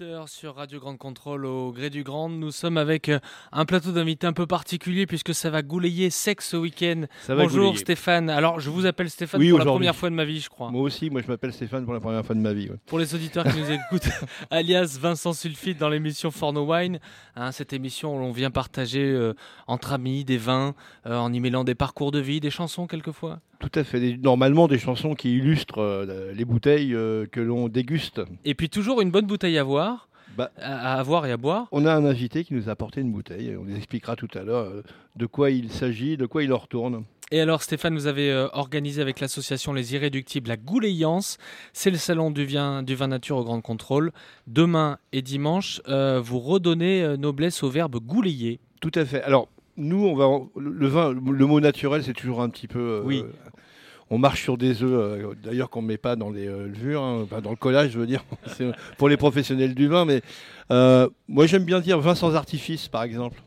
18h sur Radio Grande Contrôle au gré du Grand. Nous sommes avec euh, un plateau d'invités un peu particulier puisque ça va goulayer sec ce week-end. Bonjour goulayer. Stéphane. Alors je vous appelle Stéphane Oui, pour la première fois de ma vie, je crois. Moi aussi, moi je m'appelle Stéphane pour la première fois de ma vie. ouais. Pour les auditeurs qui nous écoutent, alias Vincent Sulfite dans l'émission For No Wine. Hein, cette émission où l'on vient partager euh, entre amis des vins euh, en y mêlant des parcours de vie, des chansons quelquefois. Tout à fait. Des- normalement, des chansons qui illustrent euh, les bouteilles euh, que l'on déguste. Et puis toujours une bonne bouteille à voir, Bah, à, à avoir et à boire. on a un invité qui nous a apporté une bouteille. et On vous expliquera tout à l'heure euh, de quoi il s'agit, de quoi il en retourne. Et alors Stéphane, vous avez euh, organisé avec l'association Les Irréductibles la Gouléance. C'est le salon du vin, du vin nature au Grand Contrôle. Demain et dimanche, euh, vous redonnez euh, noblesse au verbe gouleiller. Tout à fait. Alors, nous, on va le le vin, le mot naturel, c'est toujours un petit peu. euh, Oui. On marche sur des œufs, euh, d'ailleurs qu'on ne met pas dans les euh, levures, hein, dans le collage, je veux dire, C'est pour les professionnels du vin. Mais euh, moi, j'aime bien dire vin sans artifice, par exemple.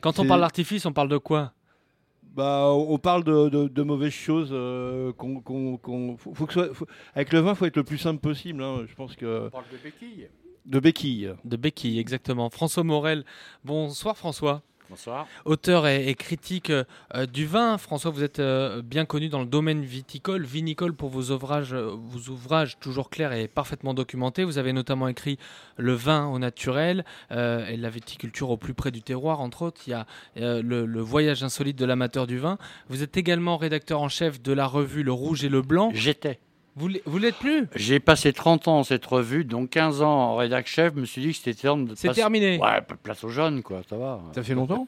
Quand on parle d'artifice, on parle de quoi? Bah, on parle de, de- de mauvaises choses. euh, qu'on, qu'on- qu'on- faut- faut que ce soit- faut- avec le vin, il faut être le plus simple possible. hein. Je pense que. parle de béquilles. De béquilles. De béquille, exactement. François Morel. Bonsoir François. Bonsoir. Auteur et, et critique euh, du vin. François, vous êtes euh, bien connu dans le domaine viticole, vinicole pour vos ouvrages, euh, vos ouvrages toujours clairs et parfaitement documentés. Vous avez notamment écrit Le vin au naturel euh, et la viticulture au plus près du terroir, entre autres. Il y a euh, le, le voyage insolite de l'amateur du vin. Vous êtes également rédacteur en chef de la revue Le Rouge et le Blanc. J'étais. Vous l'êtes- plus? J'ai passé 30 ans dans cette revue, donc 15 ans en rédac chef. Je me suis dit que c'était temps de C'est terminé. Ouais, place aux jeunes, quoi, ça va. Ça fait longtemps?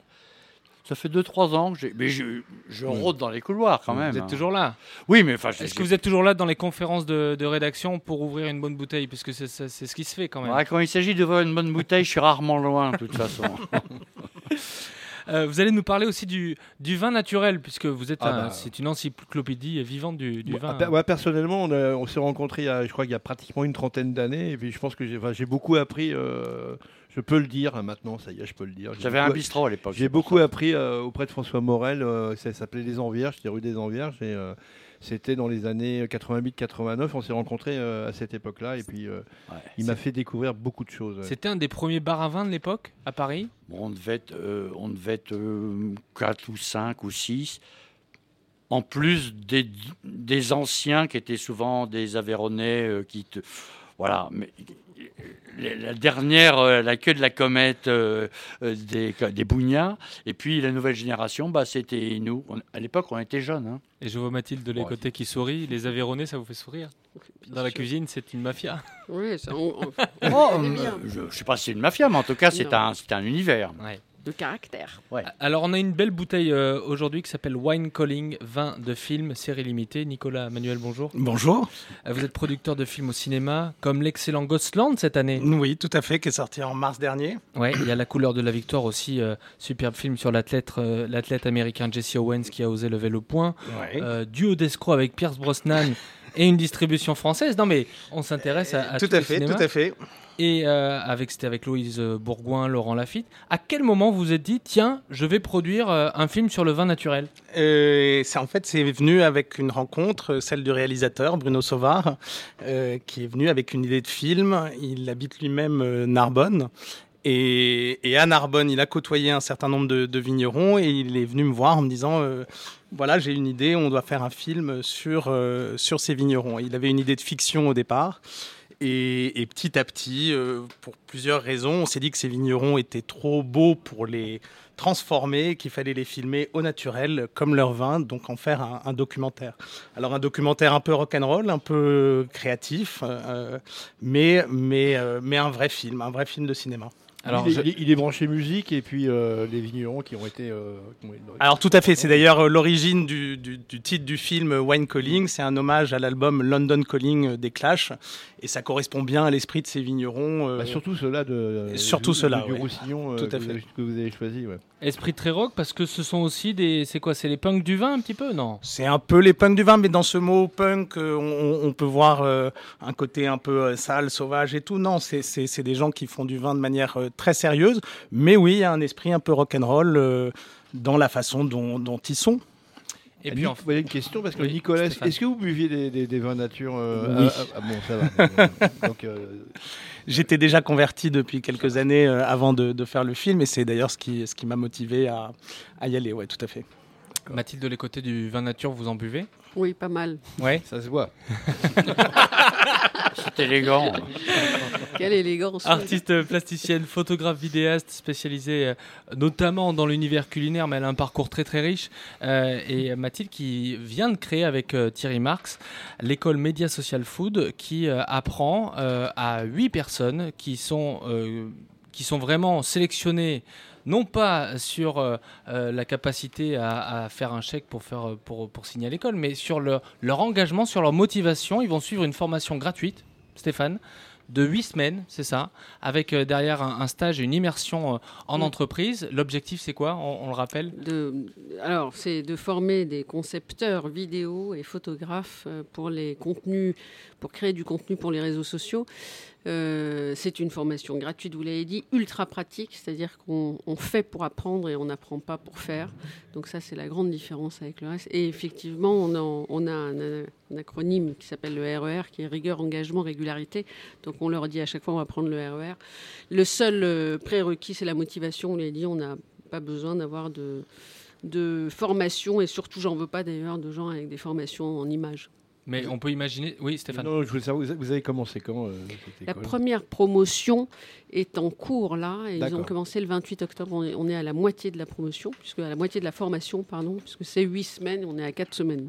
Ça fait 2-3 ans que. Mais je, je rôde dans les couloirs quand même. Vous hein. êtes toujours là. Oui, mais enfin. Est-ce que vous êtes toujours là dans les conférences de, de rédaction pour ouvrir une bonne bouteille? C'est c'est- c'est ce qui se fait quand même. Ouais, quand il s'agit d'ouvrir une bonne bouteille, je suis rarement loin, de toute façon. Euh, vous allez nous parler aussi du, du vin naturel, puisque vous êtes Ah un- bah. c'est une encyclopédie vivante du, vin. pe- moi, personnellement, on, s'est rencontrés, il y a- je crois qu'il y a pratiquement une trentaine d'années. Et puis, je pense que j'ai, enfin, j'ai beaucoup appris. euh, je peux le dire hein, maintenant, ça y est, je peux le dire. J'ai J'avais un bistrot à l'époque. J'ai beaucoup appris euh, auprès de François Morel. euh, ça s'appelait Les Envierges, c'était rue des Envierges. Et euh, c'était dans les années 88-89. On s'est rencontrés euh, à cette époque-là. Et puis, euh, Ouais, il m'a fait découvrir beaucoup de choses. C'était un des premiers bars à vin de l'époque, à Paris? Bon, on devait être, euh, on devait être 4 ou 5 ou 6. En plus des, des anciens qui étaient souvent des Aveyronais euh, qui te. Voilà. Mais, la dernière, euh, la queue de la comète euh, euh, des, des Bougnats. Et puis la nouvelle génération, bah, c'était nous. On- à l'époque, on était jeunes. hein. Et je vois Mathilde de Ouais. côtés qui sourit. Les Aveyronais, ça vous fait sourire? Dans la cuisine, c'est une mafia. Oui, ça, on- on- Oh, euh, je ne sais pas si c'est une mafia, mais en tout cas, c'est un, c'est un univers. De caractère. Alors, on a une belle bouteille euh, aujourd'hui qui s'appelle Wine Calling, vin de film, série limitée. Nicolas Manuel, bonjour. Bonjour. Euh, Vous êtes producteur de films au cinéma, comme l'excellent Ghostland cette année. Oui, tout à fait, qui est sorti en mars dernier. Ouais, il y a La couleur de la victoire aussi, euh, superbe film sur l'athlète euh, l'athlète américain Jesse Owens qui a osé lever le point. Ouais. Euh, duo d'escrocs avec Pierce Brosnan et une distribution française. Non mais on s'intéresse à, à tout tous à fait, tout à fait. Et euh, avec c'était avec Louise euh, Bourgoin, Laurent Lafitte. À quel moment vous vous êtes dit tiens, je vais produire euh, un film sur le vin naturel? En fait c'est venu avec une rencontre, celle du réalisateur Bruno Sauvard, qui est venu avec une idée de film. Il habite lui-même Narbonne. Et, à Narbonne, il a côtoyé un certain nombre de, de vignerons et il est venu me voir en me disant voilà, j'ai une idée, on doit faire un film sur, sur ces vignerons. Il avait une idée de fiction au départ. Et, et petit à petit, euh, pour plusieurs raisons, on s'est dit que ces vignerons étaient trop beaux pour les transformer, qu'il fallait les filmer au naturel, comme leur vin, donc en faire un, documentaire. Alors un documentaire un peu rock'n'roll, un peu créatif, euh, mais, mais, euh, mais un vrai film, un vrai film de cinéma. Alors, il, est, je- il est- il est branché musique et puis euh, les vignerons qui ont été. euh, qui ont- Alors tout à fait, c'est d'ailleurs euh, l'origine du, du- du titre du film Wine Calling, c'est un hommage à l'album London Calling des Clash, et ça correspond bien à l'esprit de ces vignerons. euh, Bah, surtout ceux-là de. Surtout du- ceux-là, Du ouais. Roussillon Tout à que, vous fait. avez, que vous avez choisi. ouais. Esprit très rock parce que ce sont aussi des. C'est quoi C'est les punks du vin un petit peu Non? C'est un peu les punks du vin, mais dans ce mot punk, euh, on, peut voir euh, un côté un peu euh, sale, sauvage et tout. Non, c'est- des gens qui font du vin de manière très sérieuse. Mais oui, il y a un esprit un peu rock'n'roll dans la façon dont, dont ils sont. Et Nick, puis en vous avez une question parce que Oui, Nicolas, Stéphane. est-ce que vous buviez des, des- des vins nature euh, Oui. ah, ah, Bon, ça va. Donc, euh, J'étais déjà converti depuis quelques années euh, avant de, de faire le film, et c'est d'ailleurs ce qui, ce qui m'a motivé à, à y aller. Ouais, tout à fait. Mathilde, de les côtés du vin nature, vous en buvez? Oui, pas mal. Ouais. ça se voit. C'est élégant. Quelle élégance. Artiste plasticienne, photographe, vidéaste, spécialisée euh, notamment dans l'univers culinaire, mais elle a un parcours très très riche. Euh, et Mathilde qui vient de créer avec euh, Thierry Marx l'école Média Social Food qui apprend à huit personnes qui sont, qui sont vraiment sélectionnées non pas sur euh, euh, la capacité à, à faire un chèque pour, faire, euh, pour, pour signer à l'école, mais sur leur, leur engagement, sur leur motivation. Ils vont suivre une formation gratuite, Stéphane, de 8 semaines, c'est ça, avec euh, derrière un, un stage et une immersion euh, en Oui. entreprise. L'objectif, c'est quoi? On, on le rappelle? De, alors, c'est de former des concepteurs vidéo et photographes euh, pour les contenus, pour créer du contenu pour les réseaux sociaux. Euh, c'est une formation gratuite, vous l'avez dit, ultra pratique, c'est-à-dire qu'on on fait pour apprendre et on n'apprend pas pour faire. Donc ça, c'est la grande différence avec le reste. Et effectivement, on a, un, acronyme qui s'appelle le RER, qui est rigueur, engagement, régularité. Donc on leur dit à chaque fois, on va prendre le RER. Le seul euh, prérequis, c'est la motivation. On lui a dit, on n'a pas besoin d'avoir de formation et surtout, j'en veux pas d'ailleurs de gens avec des formations en images. Mais on peut imaginer. Oui, Stéphane. Non, je voulais savoir, vous avez- vous avez commencé quand euh, cette La première promotion est en cours là, et ils ont commencé le 28 octobre. On est, on est à la moitié de la promotion, puisque à la moitié de la formation, pardon, puisque c'est 8 semaines, on est à 4 semaines.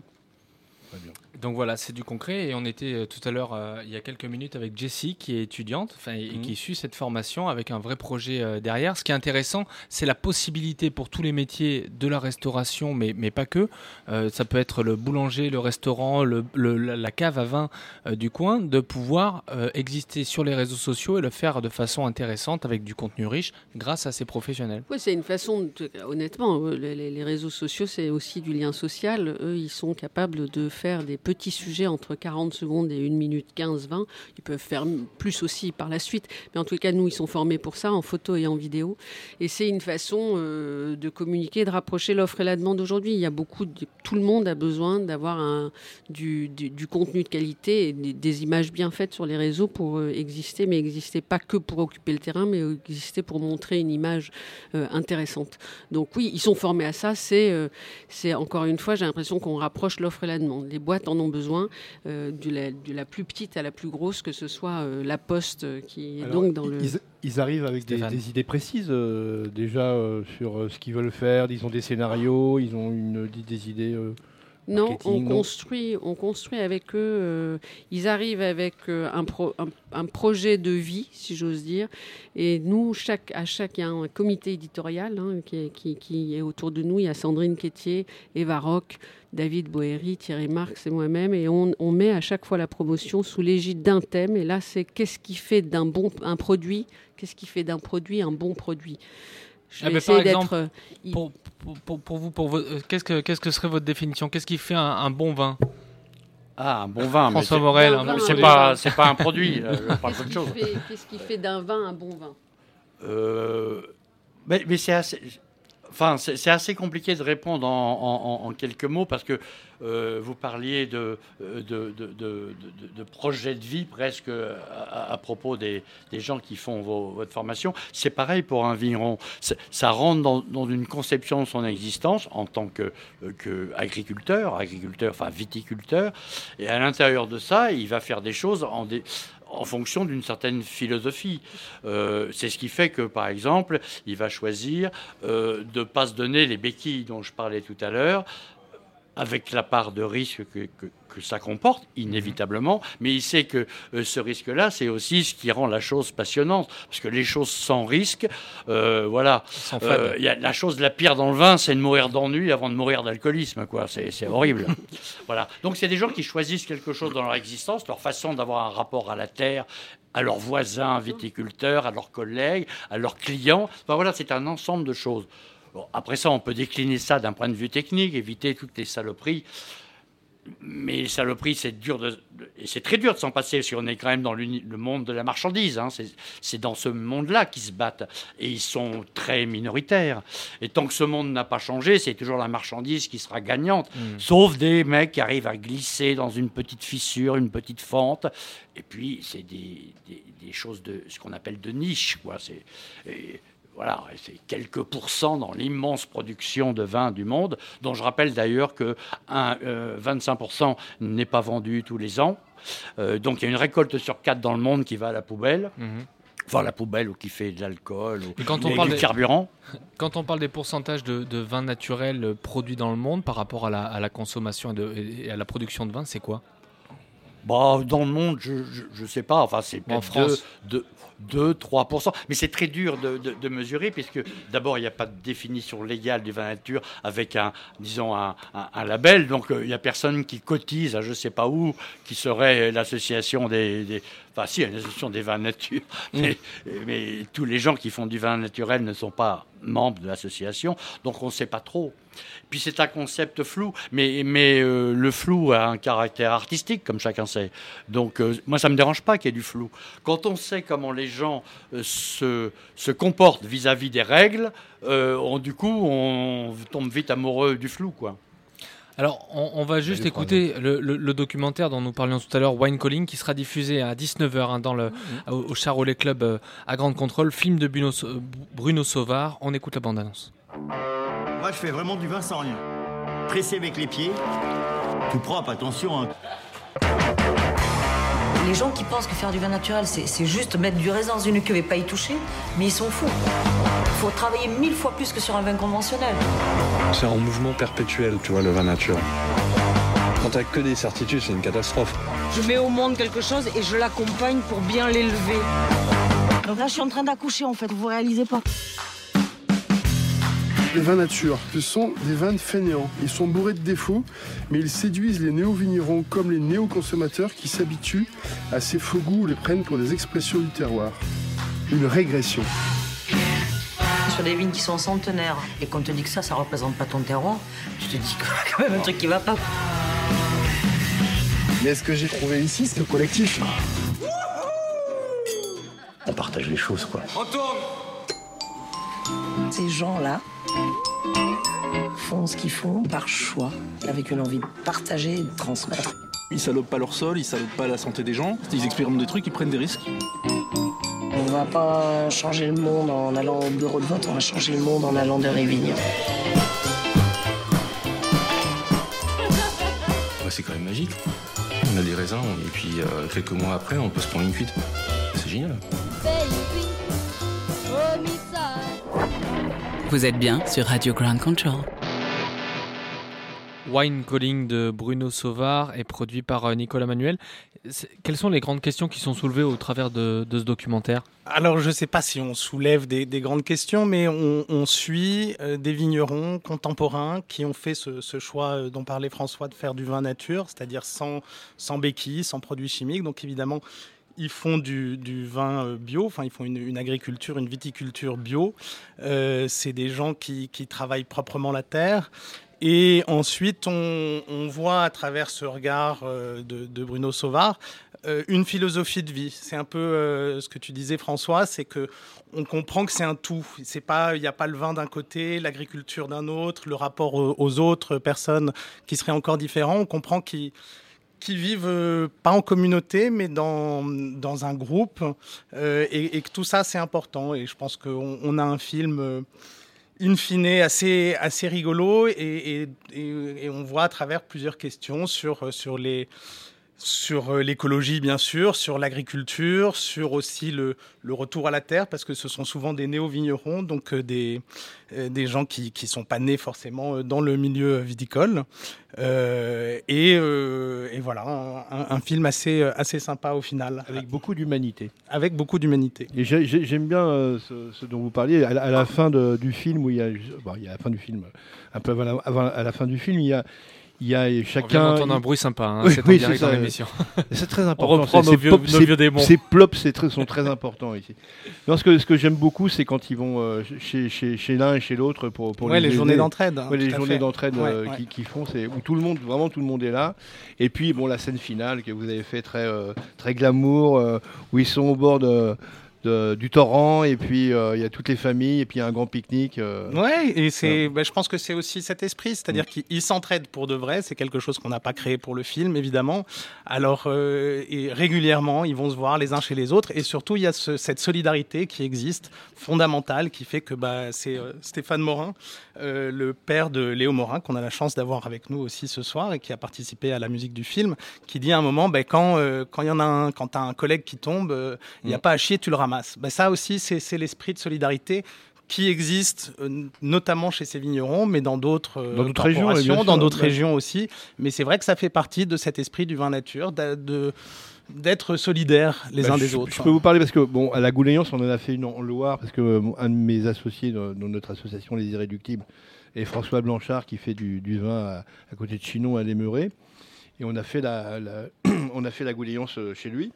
Très bien. Donc voilà, c'est du concret. Et on était euh, tout à l'heure, euh, il y a quelques minutes, avec Jessie, qui est étudiante enfin, et Mhm. qui suit cette formation avec un vrai projet euh, derrière. Ce qui est intéressant, c'est la possibilité pour tous les métiers de la restauration, mais, mais pas que. Euh, ça peut être le boulanger, le restaurant, le, le- la cave à vin euh, du coin, de pouvoir euh, exister sur les réseaux sociaux et le faire de façon intéressante avec du contenu riche grâce à ces professionnels. Oui, c'est une façon, de- honnêtement, les, les- les réseaux sociaux, c'est aussi du lien social. Eux, ils sont capables de faire des petits sujets entre 40 secondes et 1 minute 15, 20. Ils peuvent faire plus aussi par la suite. Mais en tout cas, nous, ils sont formés pour ça, en photo et en vidéo. Et c'est une façon euh, de communiquer, de rapprocher l'offre et la demande aujourd'hui. Il y a beaucoup de, tout le monde a besoin d'avoir du, contenu de qualité et des, images bien faites sur les réseaux pour euh, exister, mais exister pas que pour occuper le terrain, mais exister pour montrer une image euh, intéressante. Donc oui, ils sont formés à ça. C'est encore une fois, j'ai l'impression qu'on rapproche l'offre et la demande. Les boîtes en ont besoin, euh, de, la, de la plus petite à la plus grosse, que ce soit euh, la Poste euh, qui est Alors, donc dans le. ils, arrivent avec des, idées précises euh, déjà euh, sur euh, ce qu'ils veulent faire. Ils ont des scénarios, ils ont une, des idées. euh, Non, on construit, on construit avec eux. euh, ils arrivent avec euh, un, pro- un, un projet de vie, si j'ose dire. Et nous, chaque, à chaque, il y a un comité éditorial hein, qui, est, qui- qui est autour de nous. Il y a Sandrine Quétier, Eva Rock, David Boéry, Thierry Marx et moi-même. Et on, on met à chaque fois la promotion sous l'égide d'un thème. Et là, c'est qu'est-ce qui fait d'un bon un produit Qu'est-ce qui fait d'un produit un bon produit? Je Ah, vais par essayer d'être, exemple, euh, Pour, pour, pour- pour vous, pour euh, qu'est-ce, que, qu'est-ce que serait votre définition? Qu'est-ce qui fait un, un bon vin? Ah, un bon vin. mais François c'est- Morel, bon C'est pas, c'est pas un produit. euh, je parle Qu'est-ce d'autre qui, chose. fait, qu'est-ce qui fait d'un vin un bon vin? Euh, mais mais c'est assez. Enfin, c'est assez compliqué de répondre en, quelques mots parce que euh, vous parliez de, euh, de, de, de, de- vie presque à, à propos des, des gens qui font votre formation. C'est pareil pour un vigneron. Ça rentre dans, dans une conception de son existence en tant que, euh, que agriculteur, agriculteur, enfin viticulteur. Et à l'intérieur de ça, il va faire des choses en des en fonction d'une certaine philosophie. Euh, c'est ce qui fait que, par exemple, il va choisir euh, de ne pas se donner les béquilles dont je parlais tout à l'heure, avec la part de risque que, que- que ça comporte, inévitablement, mais il sait que euh, ce risque-là, c'est aussi ce qui rend la chose passionnante, parce que les choses sans risque, euh, voilà, euh, y a la chose la pire dans le vin, c'est de mourir d'ennui avant de mourir d'alcoolisme, quoi. C'est c'est horrible. voilà. Donc c'est des gens qui choisissent quelque chose dans leur existence, leur façon d'avoir un rapport à la terre, à leurs voisins viticulteurs, à leurs collègues, à leurs clients. Enfin, voilà, c'est un ensemble de choses. Bon, après ça, on peut décliner ça d'un point de vue technique, éviter toutes les saloperies. Mais les saloperies, c'est dur de, et c'est très dur de s'en passer, parce qu'on est quand même dans le monde de la marchandise. hein. C'est- dans ce monde-là qu'ils se battent, et ils sont très minoritaires. Et tant que ce monde n'a pas changé, c'est toujours la marchandise qui sera gagnante. Sauf des mecs qui arrivent à glisser dans une petite fissure, une petite fente. Et puis, c'est des, des- des choses de ce qu'on appelle de niche. Quoi. C'est, voilà, c'est quelques pourcents dans l'immense production de vin du monde, dont je rappelle d'ailleurs que un, euh, 25% n'est pas vendu tous les ans. Euh, donc il y a une récolte sur quatre dans le monde qui va à la poubelle. Mhm. Enfin, la poubelle ou qui fait de l'alcool ou quand on et parle du des- carburant. Quand on parle des pourcentages de, de vins naturels euh, produits dans le monde par rapport à la, à la consommation et, de- et à la production de vin, c'est quoi? Bah, dans le monde, je ne sais pas. Enfin, c'est peut-être France 2-3%. Mais c'est très dur de, de- de mesurer, puisque d'abord, il n'y a pas de définition légale du vin nature avec un, disons, un, un- un label. Donc, euh, il n'y a personne qui cotise à je ne sais pas où, qui serait l'association des, des- Enfin, si, une association des vins nature. Mais, mais tous les gens qui font du vin naturel ne sont pas membres de l'association. Donc, on ne sait pas trop. Puis c'est un concept flou, mais, mais euh, le flou a un caractère artistique, comme chacun sait. Donc euh, moi, ça ne me dérange pas qu'il y ait du flou. Quand on sait comment les gens euh, se, se comportent vis-à-vis des règles, on- du coup, on tombe vite amoureux du flou. quoi. Alors, on, on va juste écouter le, le- le documentaire dont nous parlions tout à l'heure, Wine Calling, qui sera diffusé à 19h dans le, au, au Charolais Club euh, à Grande Contrôle, film de Bruno, Bruno Sauvard. On écoute la bande-annonce. Moi, je fais vraiment du vin sans rien. Pressé avec les pieds. Tout propre, attention. hein. Les gens qui pensent que faire du vin naturel, c'est juste mettre du raisin dans une cuve et pas y toucher, mais ils sont fous. Il faut travailler mille fois plus que sur un vin conventionnel. C'est en mouvement perpétuel, tu vois, le vin nature. Quand t'as que des certitudes, c'est une catastrophe. Je mets au monde quelque chose et je l'accompagne pour bien l'élever. Donc là, je suis en train d'accoucher, en fait, vous réalisez pas. Les vins nature, ce sont des vins de fainéants. Ils sont bourrés de défauts, mais ils séduisent les néo-vignerons comme les néo-consommateurs qui s'habituent à ces faux goûts ou les prennent pour des expressions du terroir. Une régression. Sur des vignes qui sont centenaires et qu'on te dit que ça, ça représente pas ton terroir, tu te dis qu'il y a quand même un truc qui va pas. Mais ce que j'ai trouvé ici, c'est le collectif? On partage les choses, quoi. Ces gens-là font ce qu'ils font par choix, avec une envie de partager et de transmettre. Ils salopent pas leur sol, ils salopent pas la santé des gens. Ils expérimentent des trucs, ils prennent des risques. On va pas changer le monde en allant au bureau de vote, on va changer le monde en allant les vignes. Ouais, c'est quand même magique. On a des raisins et puis euh, quelques mois après, on peut se prendre une cuite. C'est génial. Vous êtes bien sur Radio Ground Control. Wine Calling de Bruno Sauvard est produit par euh, Nicolas Manuel. Quelles sont les grandes questions qui sont soulevées au travers de, de ce documentaire? Alors, je ne sais pas si on soulève des, des grandes questions, mais on, on suit euh, des vignerons contemporains qui ont fait ce, ce choix euh, dont parlait François de faire du vin nature, c'est-à-dire sans, sans béquilles, sans produits chimiques. Donc, évidemment, ils font du, vin euh, bio, enfin, ils font une, agriculture, une viticulture bio. Euh, C'est des gens qui, travaillent proprement la terre. Et ensuite, on, voit à travers ce regard euh, de, Bruno Sauvard une philosophie de vie. C'est un peu ce que tu disais, François, c'est que on comprend que c'est un tout. C'est pas, il n'y a pas le vin d'un côté, l'agriculture d'un autre, le rapport aux, autres personnes qui seraient encore différents. On comprend qu'ils qui vivent euh, pas en communauté, mais dans, dans un groupe, euh, et, que tout ça, c'est important. Et je pense qu'on on a un film, euh, in fine, assez, assez rigolo, et, et- et- on voit à travers plusieurs questions sur, sur les sur euh, l'écologie, bien sûr, sur l'agriculture, sur aussi le, le retour à la terre, parce que ce sont souvent des néo-vignerons, donc euh, des, euh, des gens qui ne sont pas nés forcément dans le milieu viticole. Euh, et, euh, et voilà, un, un film assez, assez sympa au final. Avec beaucoup d'humanité. Avec beaucoup d'humanité. Et j'aime bien ce, ce dont vous parliez. À la, à la fin de- du film, où il y a, bon, il y a la fin du film, un peu avant la, avant- à la fin du film, il y a, il y a On vient chacun. d'entendre un bruit sympa, hein, Oui, c'est oui, direct c'est dans l'émission. C'est très On important. reprend Ces- nos vieux- pop- nos ces- vieux démons. Ces plops très- sont très importants ici. Non, ce que, ce que j'aime beaucoup, c'est quand ils vont euh, chez, chez, chez l'un et chez l'autre pour, pour Ouais, les aider. journées d'entraide, hein, Ouais, les journées d'entraide euh, Ouais, qui, qui font, c'est où tout le monde, vraiment tout le monde est là. Et puis bon, la scène finale que vous avez fait très euh, très glamour, euh, où ils sont au bord de, de- du torrent et puis euh, il y a toutes les familles et puis il y a un grand pique-nique. euh. Ouais, et c'est, bah, je pense que c'est aussi cet esprit, c'est-à-dire qu'ils ils s'entraident pour de vrai. C'est quelque chose qu'on n'a pas créé pour le film, évidemment. Alors, euh, et régulièrement, ils vont se voir les uns chez les autres, et surtout, il y a ce- cette solidarité qui existe, fondamentale, qui fait que bah, c'est euh, Stéphane Morin, le père de Léo Morin, qu'on a la chance d'avoir avec nous aussi ce soir et qui a participé à la musique du film, qui dit à un moment, bah, quand quand il y en a un, quand t'as un collègue qui tombe, il n'y a Mm. pas à chier, tu le ramasses. Bah, ça aussi, c'est l'esprit de solidarité qui existe euh, notamment chez ces vignerons, mais dans d'autres euh, régions, bien dans d'autres ouais. régions aussi. Mais c'est vrai que ça fait partie de cet esprit du vin nature, de d'être solidaires les Bah, uns je, des autres. Je peux vous parler parce que bon, à la Gouléance, on en a fait une en Loire parce que euh, un de mes associés dans, dans notre association Les Irréductibles est François Blanchard qui fait du, du vin à, à côté de Chinon à Desmeurés. Et on a fait la, la- on a fait la Gouléance euh, chez lui.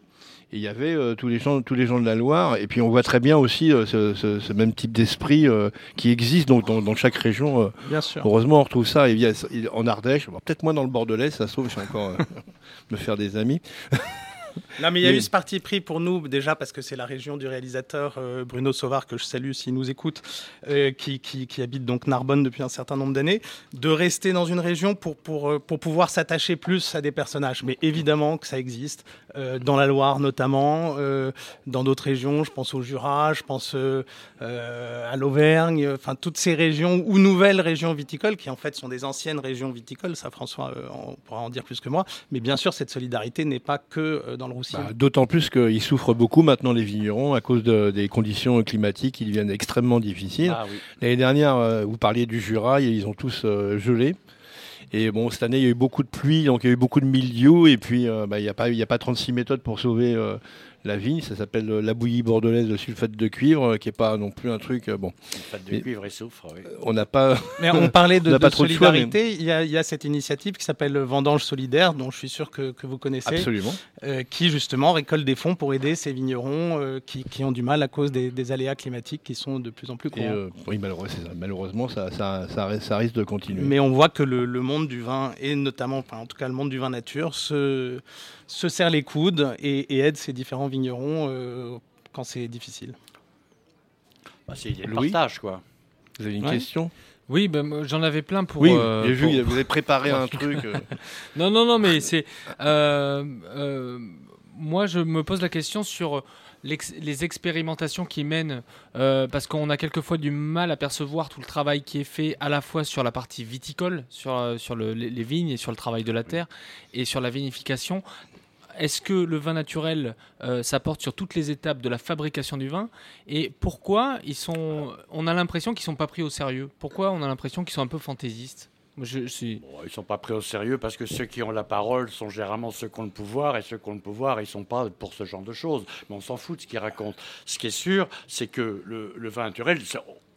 Et il y avait euh, tous, les gens, tous les gens de la Loire. Et puis on voit très bien aussi euh, ce, ce- ce même type d'esprit euh, qui existe donc, dans, dans chaque région. Bien sûr. Heureusement, on retrouve ça il- en Ardèche. Bon, Peut-être moins dans le Bordelais, ça se trouve, je vais encore me faire des amis. Non, mais il y a Mais- eu ce parti pris pour nous, déjà parce que c'est la région du réalisateur euh, Bruno Sauvard, que je salue s'il nous écoute, euh, qui, qui- qui habite donc Narbonne depuis un certain nombre d'années, de rester dans une région pour, pour, euh, pour pouvoir s'attacher plus à des personnages. Mais évidemment que ça existe, euh, dans la Loire notamment, dans d'autres régions, je pense au Jura, je pense à l'Auvergne, enfin toutes ces régions ou nouvelles régions viticoles, qui en fait sont des anciennes régions viticoles, ça François on pourra en dire plus que moi, mais bien sûr cette solidarité n'est pas que dans le Roussillon. Bah, D'autant plus qu'ils souffrent beaucoup maintenant les vignerons à cause de- des conditions climatiques qui deviennent extrêmement difficiles. Ah oui. L'année dernière, euh, vous parliez du Jura, ils ont tous euh, gelé. Et bon, cette année, il y a eu beaucoup de pluie, donc il y a eu beaucoup de mildiou. Et puis, euh, bah, il n'y a, pas- il y a pas 36 méthodes pour sauver euh, la vigne. Ça s'appelle la bouillie bordelaise de sulfate de cuivre, euh, qui n'est pas non plus un truc. euh, bon, Sulfate de Mais cuivre et soufre, oui. on n'a pas. Mais on parlait de, on de pas de choix, mais- solidarité. il, y a, il y a cette initiative qui s'appelle Vendange Solidaire, dont je suis sûr que, que vous connaissez. Absolument. euh, qui justement récolte des fonds pour aider ces vignerons euh, qui, qui ont du mal à cause des, des aléas climatiques qui sont de plus en plus Et, courants. euh, oui, malheureusement, malheureusement ça, ça, ça, ça risque de continuer. Mais on voit que le, le monde du vin, et notamment, enfin, en tout cas le monde du vin nature, se, se serre les coudes et, et aide ces différents vignerons euh, quand c'est difficile. Bah, c'est Louis partage, quoi. Vous avez une Ouais. question? Oui, ben, moi, j'en avais plein pour. Oui, euh, j'ai vu, pour- vous avez préparé un truc. euh. non, non, non, mais c'est. euh, euh, moi, je me pose la question sur les expérimentations qui mènent, euh, parce qu'on a quelquefois du mal à percevoir tout le travail qui est fait à la fois sur la partie viticole, sur, euh, sur le- les, les vignes et sur le travail de la terre, et sur la vinification. Est-ce que le vin naturel euh, s'apporte sur toutes les étapes de la fabrication du vin Et pourquoi ils sont On a l'impression qu'ils sont pas pris au sérieux? Pourquoi on a l'impression qu'ils sont un peu fantaisistes? Ils sont pas pris au sérieux parce que ceux qui ont la parole sont généralement ceux qui ont le pouvoir et ceux qui ont le pouvoir, ils sont pas pour ce genre de choses. Mais on s'en fout de ce qu'ils racontent. Ce qui est sûr, c'est que le, le vin naturel,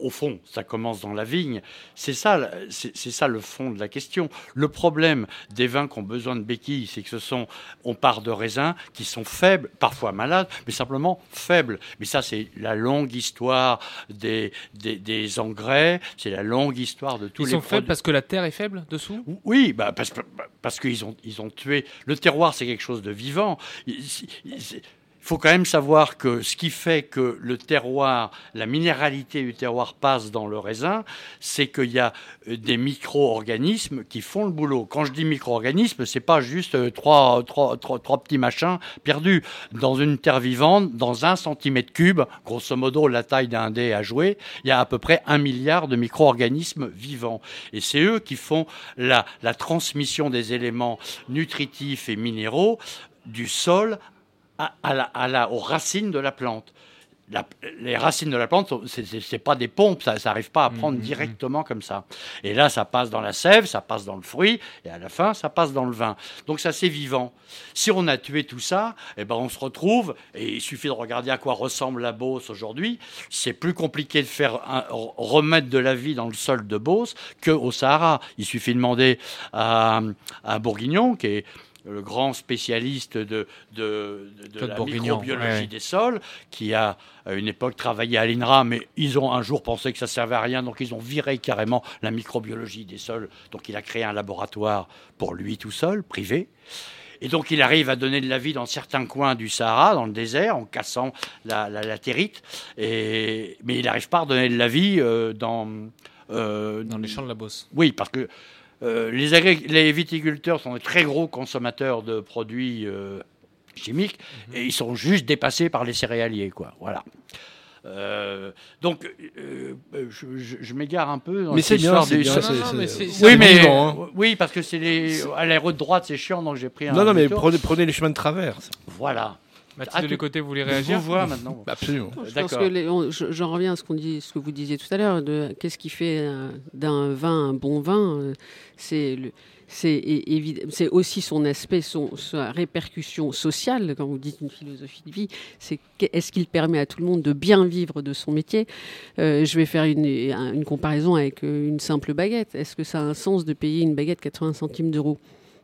au fond, ça commence dans la vigne. C'est ça, c'est ça le fond de la question. Le problème des vins qui ont besoin de béquilles, c'est que ce sont, on part de raisins qui sont faibles, parfois malades, mais simplement faibles. Mais ça, c'est la longue histoire des, des, des engrais, c'est la longue histoire de tous ils les sont produits. faibles parce que la terre est faible dessous? Oui, bah parce, parce qu'ils ont, ils ont tué. Le terroir, c'est quelque chose de vivant. Il faut quand même savoir que ce qui fait que le terroir, la minéralité du terroir passe dans le raisin, c'est qu'il y a euh, des micro-organismes qui font le boulot. Quand je dis micro-organismes, c'est pas juste euh, trois, trois, trois, petits machins perdus. Dans une terre vivante, dans un centimètre cube, grosso modo la taille d'un dé à jouer, il y a à peu près un milliard de micro-organismes vivants. Et c'est eux qui font la transmission des éléments nutritifs et minéraux du sol à, à la, à la, aux racines de la plante. la- les racines de la plante, c'est- pas des pompes, ça n'arrive pas à prendre directement comme ça. Et là, ça passe dans la sève, ça passe dans le fruit, et à la fin, ça passe dans le vin. Donc ça, c'est vivant. Si on a tué tout ça, eh ben, on se retrouve, et il suffit de regarder à quoi ressemble la Beauce aujourd'hui. C'est plus compliqué de faire un- re- remettre de la vie dans le sol de Beauce qu'au Sahara. Il suffit de demander à, à Bourguignon, qui est le grand spécialiste de, de, de- de Claude la Bourguignon, microbiologie ouais, des sols, qui a à une époque travaillé à l'INRA, mais ils ont un jour pensé que ça servait à rien, donc ils ont viré carrément la microbiologie des sols. Donc il a créé un laboratoire pour lui tout seul, privé. Et donc il arrive à donner de la vie dans certains coins du Sahara, dans le désert, en cassant la, la latérite. Et, mais il n'arrive pas à donner de la vie euh, dans... dans les champs de la Beauce. Oui, parce que euh, les, agré- les viticulteurs sont des très gros consommateurs de produits euh, chimiques Mhm. et ils sont juste dépassés par les céréaliers, quoi. Voilà. Euh, donc, euh, euh, je, je- je m'égare un peu. Dans Mais c'est bien, histoire c'est du- bien, c'est- Non, non, mais c'est- oui, mais vivant, hein. oui, parce que c'est les à la route droite, c'est chiant, donc j'ai pris un. Non, non, mais prenez, prenez les chemins de traverse. Voilà. Mathilde Ah, de côtés, vous voulez je réagir vous vois maintenant. Absolument. Je pense que les- on- je- j'en reviens à ce qu'on dit, ce que vous disiez tout à l'heure, de qu'est-ce qui fait euh, d'un vin un bon vin. euh, C'est le- c'est é- évid- c'est aussi son aspect, son, sa répercussion sociale. Quand vous dites une philosophie de vie, c'est est-ce qu'il permet à tout le monde de bien vivre de son métier? Euh, Je vais faire une, un- une comparaison avec une simple baguette. Est-ce que ça a un sens de payer une baguette 80 centimes d'euros?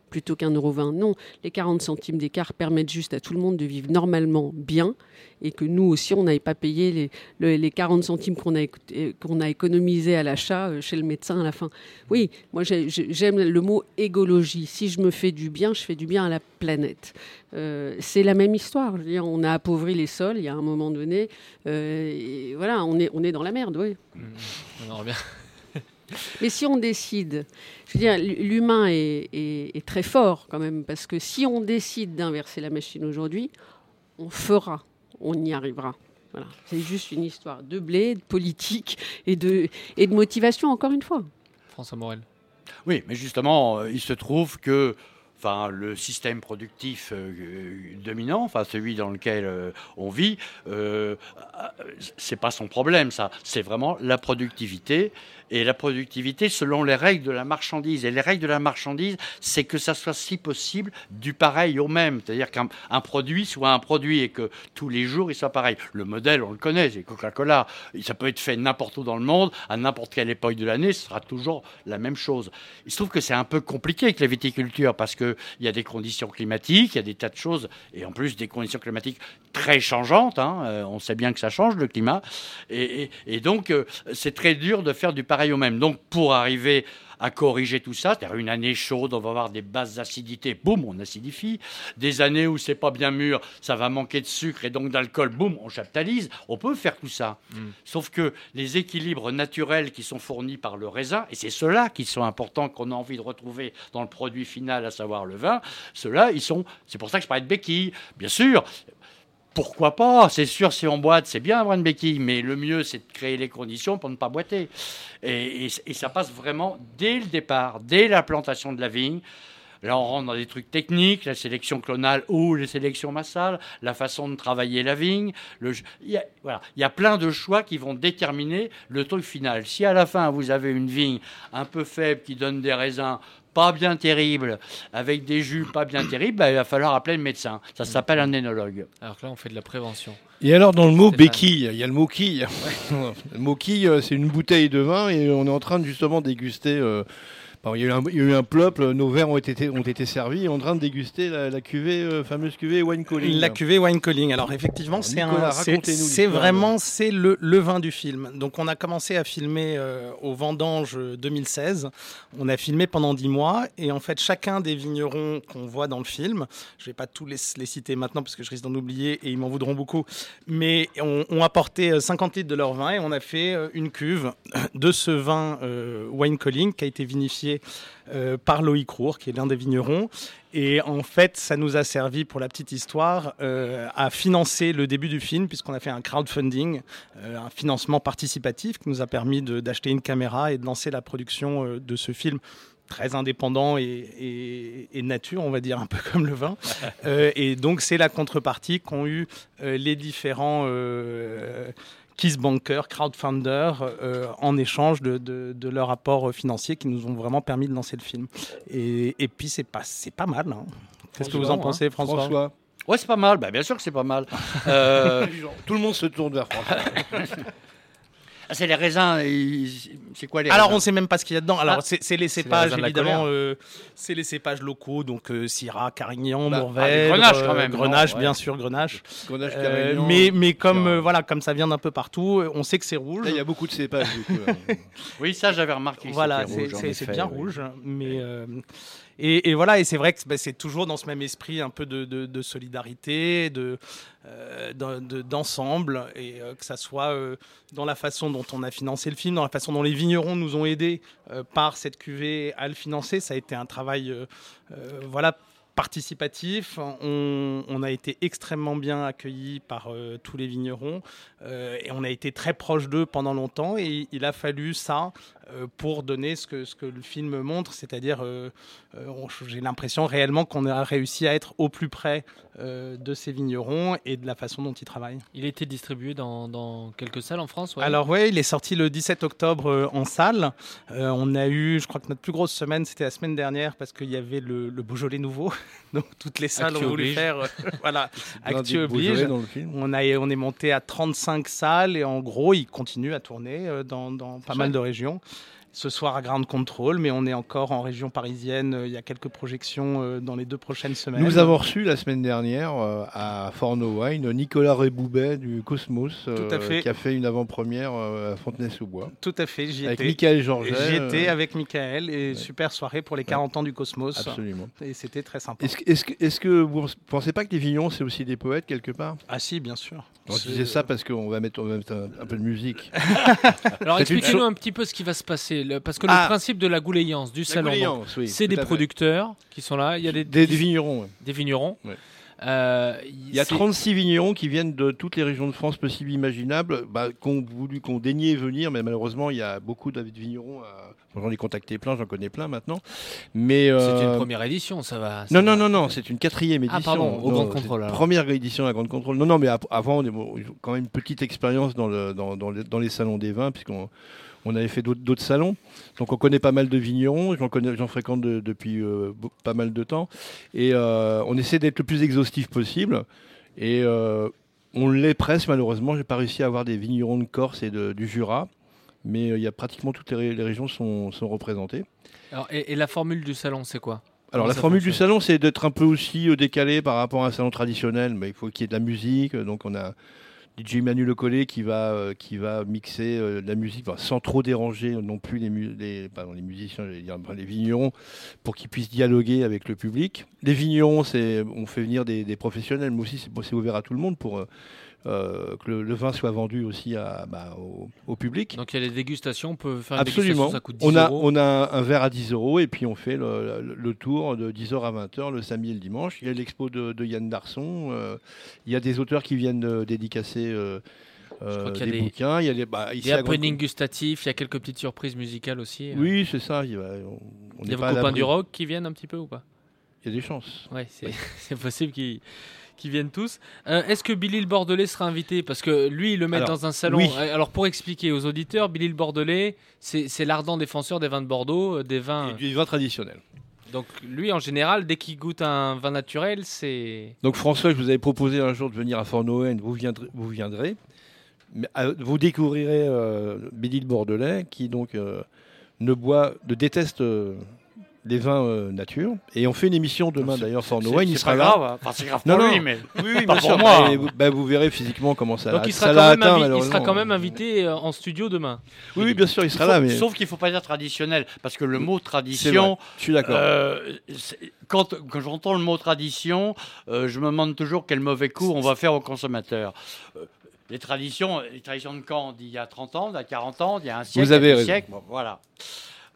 Plutôt qu'un euro 20 Non, les 40 centimes d'écart permettent juste à tout le monde de vivre normalement bien et que nous aussi, on n'aille pas payer les, le- les 40 centimes qu'on a, qu'on économisés à l'achat euh, chez le médecin à la fin. Oui, moi j'ai- j'ai- j'aime le mot égologie. Si je me fais du bien, je fais du bien à la planète. Euh, c'est la même histoire. On a appauvri les sols il y a un moment donné. euh, et voilà, on est, dans la merde, oui. On en revient. Mais si on décide, je veux dire, l'humain est, est- est très fort quand même, parce que si on décide d'inverser la machine aujourd'hui, on fera, on y arrivera. Voilà. C'est juste une histoire de blé, de politique et de, et de motivation, encore une fois. François Morel. Oui, mais justement, euh, il se trouve que enfin, le système productif euh, euh, dominant, enfin, celui dans lequel euh, on vit, euh, c'est pas son problème, ça. C'est vraiment la productivité. Et la productivité selon les règles de la marchandise. Et les règles de la marchandise, c'est que ça soit, si possible, du pareil au même. C'est-à-dire qu'un un produit soit un produit et que tous les jours, il soit pareil. Le modèle, on le connaît, c'est Coca-Cola. Ça peut être fait n'importe où dans le monde, à n'importe quelle époque de l'année, ce sera toujours la même chose. Il se trouve que c'est un peu compliqué avec la viticulture parce qu'il y a des conditions climatiques, il y a des tas de choses, et en plus des conditions climatiques très changeantes. hein. Euh, on sait bien que ça change, le climat. Et, et- donc, euh, c'est très dur de faire du pareil au même. Donc, pour arriver à corriger tout ça, c'est-à-dire une année chaude, on va avoir des bases d'acidité, boum, on acidifie. Des années où c'est pas bien mûr, ça va manquer de sucre et donc d'alcool, boum, on chaptalise. On peut faire tout ça. Sauf que les équilibres naturels qui sont fournis par le raisin, et c'est ceux-là qui sont importants qu'on a envie de retrouver dans le produit final, à savoir le vin, ceux-là, ils sont. C'est pour ça que je parlais de béquilles. Bien sûr, pourquoi pas? C'est sûr, si on boite, c'est bien avoir une béquille, mais le mieux, c'est de créer les conditions pour ne pas boiter. Et, et- ça passe vraiment dès le départ, dès la plantation de la vigne. Là, on rentre dans des trucs techniques, la sélection clonale ou les sélections massales, la façon de travailler la vigne. Le, il, y a, voilà, il y a plein de choix qui vont déterminer le truc final. Si à la fin, vous avez une vigne un peu faible qui donne des raisins pas bien terribles, avec des jus pas bien terribles, bah, il va falloir appeler le médecin. Ça s'appelle un énologue. Alors que là, on fait de la prévention. Et alors, dans le mot béquille, il y a le mot quille. le mot quille, euh, c'est une bouteille de vin et on est en train de justement déguster. euh, bon, il, y a eu un, il y a eu un plop, nos verres ont été, ont été servis et on est en train de déguster la, la cuvée, euh, fameuse cuvée Wine Calling. La cuvée wine calling. Alors effectivement, c'est un, c'est, vraiment c'est le, le vin du film. Donc on a commencé à filmer euh, au Vendange 2016. On a filmé pendant 10 mois et en fait chacun des vignerons qu'on voit dans le film, je vais pas tous les, les citer maintenant parce que je risque d'en oublier et ils m'en voudront beaucoup, mais on, on apporté euh, 50 litres de leur vin et on a fait euh, une cuve de ce vin euh, wine calling qui a été vinifié euh, par Loïc Rour, qui est l'un des vignerons. Et en fait, ça nous a servi, pour la petite histoire, euh, à financer le début du film, puisqu'on a fait un crowdfunding, euh, un financement participatif qui nous a permis d'acheter une caméra et de lancer la production euh, de ce film très indépendant et, et- et nature, on va dire, un peu comme le vin. Et donc, c'est la contrepartie qu'ont eu les différents Kiss Bankers, crowdfunders, euh, en échange de, de- de leur apport financier qui nous ont vraiment permis de lancer le film. Et, et puis, c'est pas, c'est pas mal. hein. Qu'est-ce que vous en pensez, hein. François, François. Ouais, c'est pas mal. Bah, bien sûr que c'est pas mal. Euh, Tout le monde se tourne vers François. ah, c'est les raisins. C'est quoi les Alors, raisins on sait même pas ce qu'il y a dedans. Alors, Ah, c'est les cépages, évidemment. euh, c'est les cépages locaux, donc euh, Syrah, Carignan, Bah, Mourvèdre. ah, Grenache, quand même, non Grenache, Ouais. bien sûr, Grenache. Grenache, Euh, Carignan, mais mais comme, euh, voilà, comme ça vient d'un peu partout, on sait que c'est rouge. Il y a beaucoup de cépages. du coup, hein. Oui, ça, j'avais remarqué. Voilà, c'est bien oui. rouge, mais euh, et, voilà, et c'est vrai que bah, c'est toujours dans ce même esprit un peu de, solidarité, euh, de- d'ensemble, et euh, que ça soit euh, dans la façon dont on a financé le film, dans la façon dont les vignerons nous ont aidés par cette cuvée à le financer, ça a été un travail, voilà participatif. On, on a été extrêmement bien accueillis par euh, tous les vignerons euh, et on a été très proche d'eux pendant longtemps et il a fallu ça euh, pour donner ce que, ce que le film montre, c'est-à-dire j'ai l'impression réellement qu'on a réussi à être au plus près de ces vignerons et de la façon dont ils travaillent. Il a été distribué dans, dans quelques salles en France ouais. Alors oui, il est sorti le 17 octobre en salle. On a eu, je crois que notre plus grosse semaine, c'était la semaine dernière parce qu'il y avait le, le Beaujolais nouveau. Donc toutes les salles Actu ont voulu oblige. faire, euh, voilà, actu oblige. dans le film. On, a, on est monté à 35 salles et en gros, il continue à tourner euh, dans, dans pas mal de régions. Ce soir à Ground Control, mais on est encore en région parisienne. euh, Il y a quelques projections euh, dans les deux prochaines semaines. Nous avons reçu la semaine dernière euh, à Forno Wine Nicolas Réboubet du Cosmos Tout à fait. qui a fait une avant-première à Fontenay-sous-Bois. Tout à fait, j'y Avec. Michael Georget. J'y étais avec Michael et super soirée pour les 40 ans du Cosmos. Absolument. Et c'était très sympa. Est-ce que, vous ne pensez pas que les vignerons, c'est aussi des poètes quelque part? Ah si, bien sûr. On disait ça parce qu'on va mettre, on va mettre un, un peu de musique. Alors une expliquez-nous un petit peu ce qui va se passer, le- parce que Ah. le principe de la gouléance du La salon, oui, c'est des fait. producteurs qui sont là, il y a des, Des, des vignerons. ouais. des vignerons. Ouais. Euh, Il y a c'est- 36 vignerons qui viennent de toutes les régions de France possibles et imaginables, bah, qui ont voulu, qui ont daigné venir, mais malheureusement, il y a beaucoup de vignerons. À... bon, J'en ai contacté plein, j'en connais plein maintenant. Mais C'est euh, une première édition, ça va. ça Non, va. non, non, non, c'est une quatrième Ah, édition. pardon, au Non, Grand c'est Contrôle, alors. Première édition à Grande Contrôle. Non, non, mais avant, on a quand même une petite expérience dans, le, dans, dans les, dans les salons des vins, puisqu'on on avait fait d'autres salons. Donc on connaît pas mal de vignerons, j'en fréquente de- depuis euh, pas mal de temps. Et euh, on essaie d'être le plus exhaustif possible. Et euh, on l'est presque, malheureusement. J'ai pas réussi à avoir des vignerons de Corse et de- du Jura. Mais il y a pratiquement toutes les, ré- les régions sont, sont représentées. Alors, et, et la formule du salon, c'est quoi? Alors Comment la formule du salon, c'est d'être un peu aussi décalé par rapport à un salon traditionnel. Mais il faut qu'il y ait de la musique. Donc on a DJ Manu Le Collet qui va, euh, mixer euh, la musique sans trop déranger non plus les, les, musiciens, dire, les vignerons, pour qu'ils puissent dialoguer avec le public. Les vignerons, on fait venir des, professionnels, mais aussi c'est, ouvert à tout le monde pour euh, que le, le vin soit vendu aussi à, bah, au, au public. Donc il y a les dégustations, on peut faire une Absolument. ça coûte 10 On a, euros. on a un verre à 10 euros et puis on fait le, le- le tour de 10h à 20h le samedi et le dimanche. Il y a l'expo de, de Yann Darson. euh, il y a des auteurs qui viennent euh, dédicacer euh, euh, qu'il y a des, des- bouquins. Il y a des, bah, ici Des Grande- happenings gustatifs, il y a quelques petites surprises musicales aussi. euh. Oui, c'est ça. Il, va- on- on Il y a vos copains du rock qui viennent un petit peu ou pas? Il y a des chances. Ouais, c'est c'est possible qu'ils qu'ils viennent tous. Euh, Est-ce que Billy le Bordelais sera invité? Parce que lui, il le met Alors, dans un salon. oui. Euh, Alors pour expliquer aux auditeurs, Billy le Bordelais, c'est l'ardent défenseur des vins de Bordeaux, euh, des vins. Et du vin traditionnel. Donc lui, en général, dès qu'il goûte un vin naturel, c'est. Donc François, je vous avais proposé un jour de venir à Fort-Noël, vous viendrez. Vous, viendrez. Vous découvrirez euh, Billy le Bordelais qui donc euh, ne boit, ne déteste les vins euh, nature. Et on fait une émission demain d'ailleurs Fort-Noël, c'est il sera pas là. grave, hein. Enfin, c'est grave pour lui, mais oui, oui, pas pour sûr. moi. Bah, et vous, bah, vous verrez physiquement comment ça Donc il ça sera, l'a quand même, atteint, invi- il sera malheureusement. quand même invité euh, en studio demain. Oui, oui, bien sûr, il sera là. Mais... Sauf qu'il ne faut pas dire traditionnel, parce que le mot C'est tradition. je suis d'accord. euh, quand quand j'entends le mot tradition, euh, je me demande toujours quel mauvais coup on va faire aux consommateurs. Euh, les traditions, les traditions de quand? D'il y a 30 ans, d'il y a 40 ans, d'il y a un siècle, Vous avez il siècles, bon, voilà.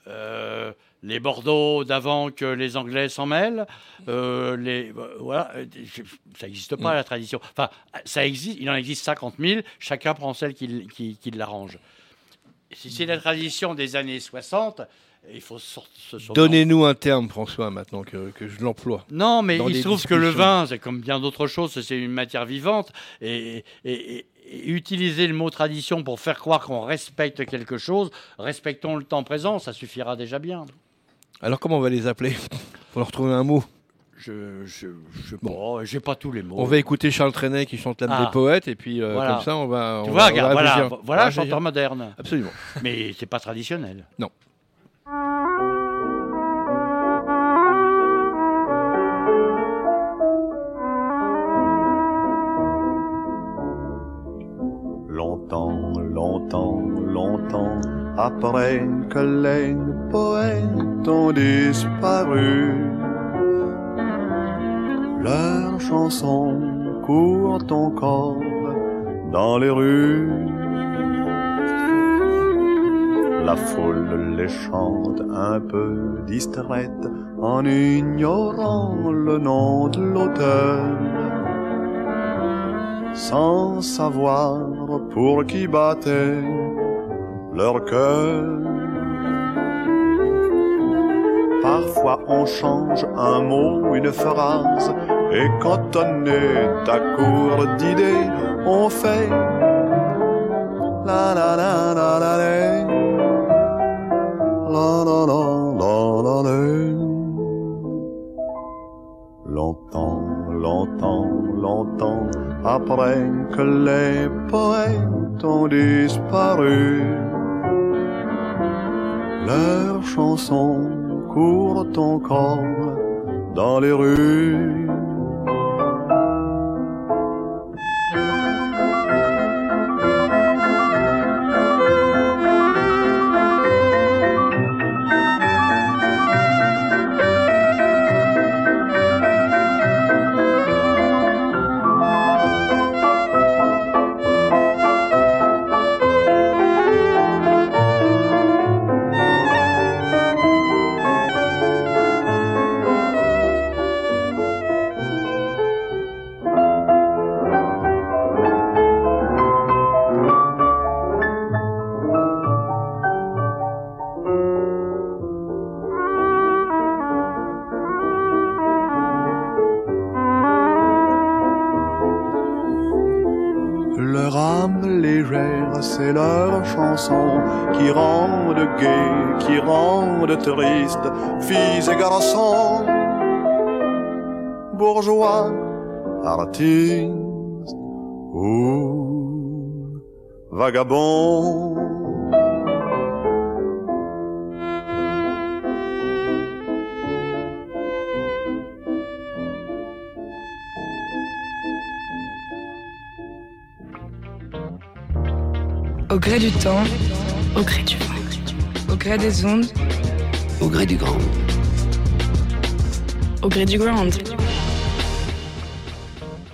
Euh, les Bordeaux d'avant que les Anglais s'en mêlent, euh, les, euh, voilà, ça n'existe pas la tradition. Enfin, ça existe, il en existe 50 000, chacun prend celle qui, qui, qui l'arrange. Si c'est la tradition des années 60, Et il faut son- Donnez-nous un terme, François, maintenant que, que je l'emploie. Non, mais il se trouve que le vin, c'est comme bien d'autres choses, c'est une matière vivante. Et, et- et- et utiliser le mot tradition pour faire croire qu'on respecte quelque chose, respectons le temps présent, ça suffira déjà bien. Alors comment on va les appeler Faut leur trouver un mot? Je, je, je bon, j'ai pas tous les mots. On va écouter Charles Trenet qui chante l'âme Ah. des poètes et puis euh, Voilà. comme ça on va. Tu on vois, va- on regarde, va voilà, voilà On un va chanteur moderne. Absolument. Mais c'est pas traditionnel. Non. Longtemps, longtemps, longtemps après que les poètes ont disparu, leurs chansons courent encore dans les rues. La foule les chante un peu distraite en ignorant le nom de l'auteur sans savoir pour qui battait leur cœur. Parfois on change un mot, une phrase, et quand on est à court d'idées, on fait la la la la la la la la la la Longtemps, longtemps, longtemps après que les poètes ont disparu, leurs chansons courent encore dans les rues. Rendent triste, filles et garçons, bourgeois, artistes ou vagabonds. Au gré du temps, au gré du vent, au gré des ondes, Au gré du grand. au gré du ground.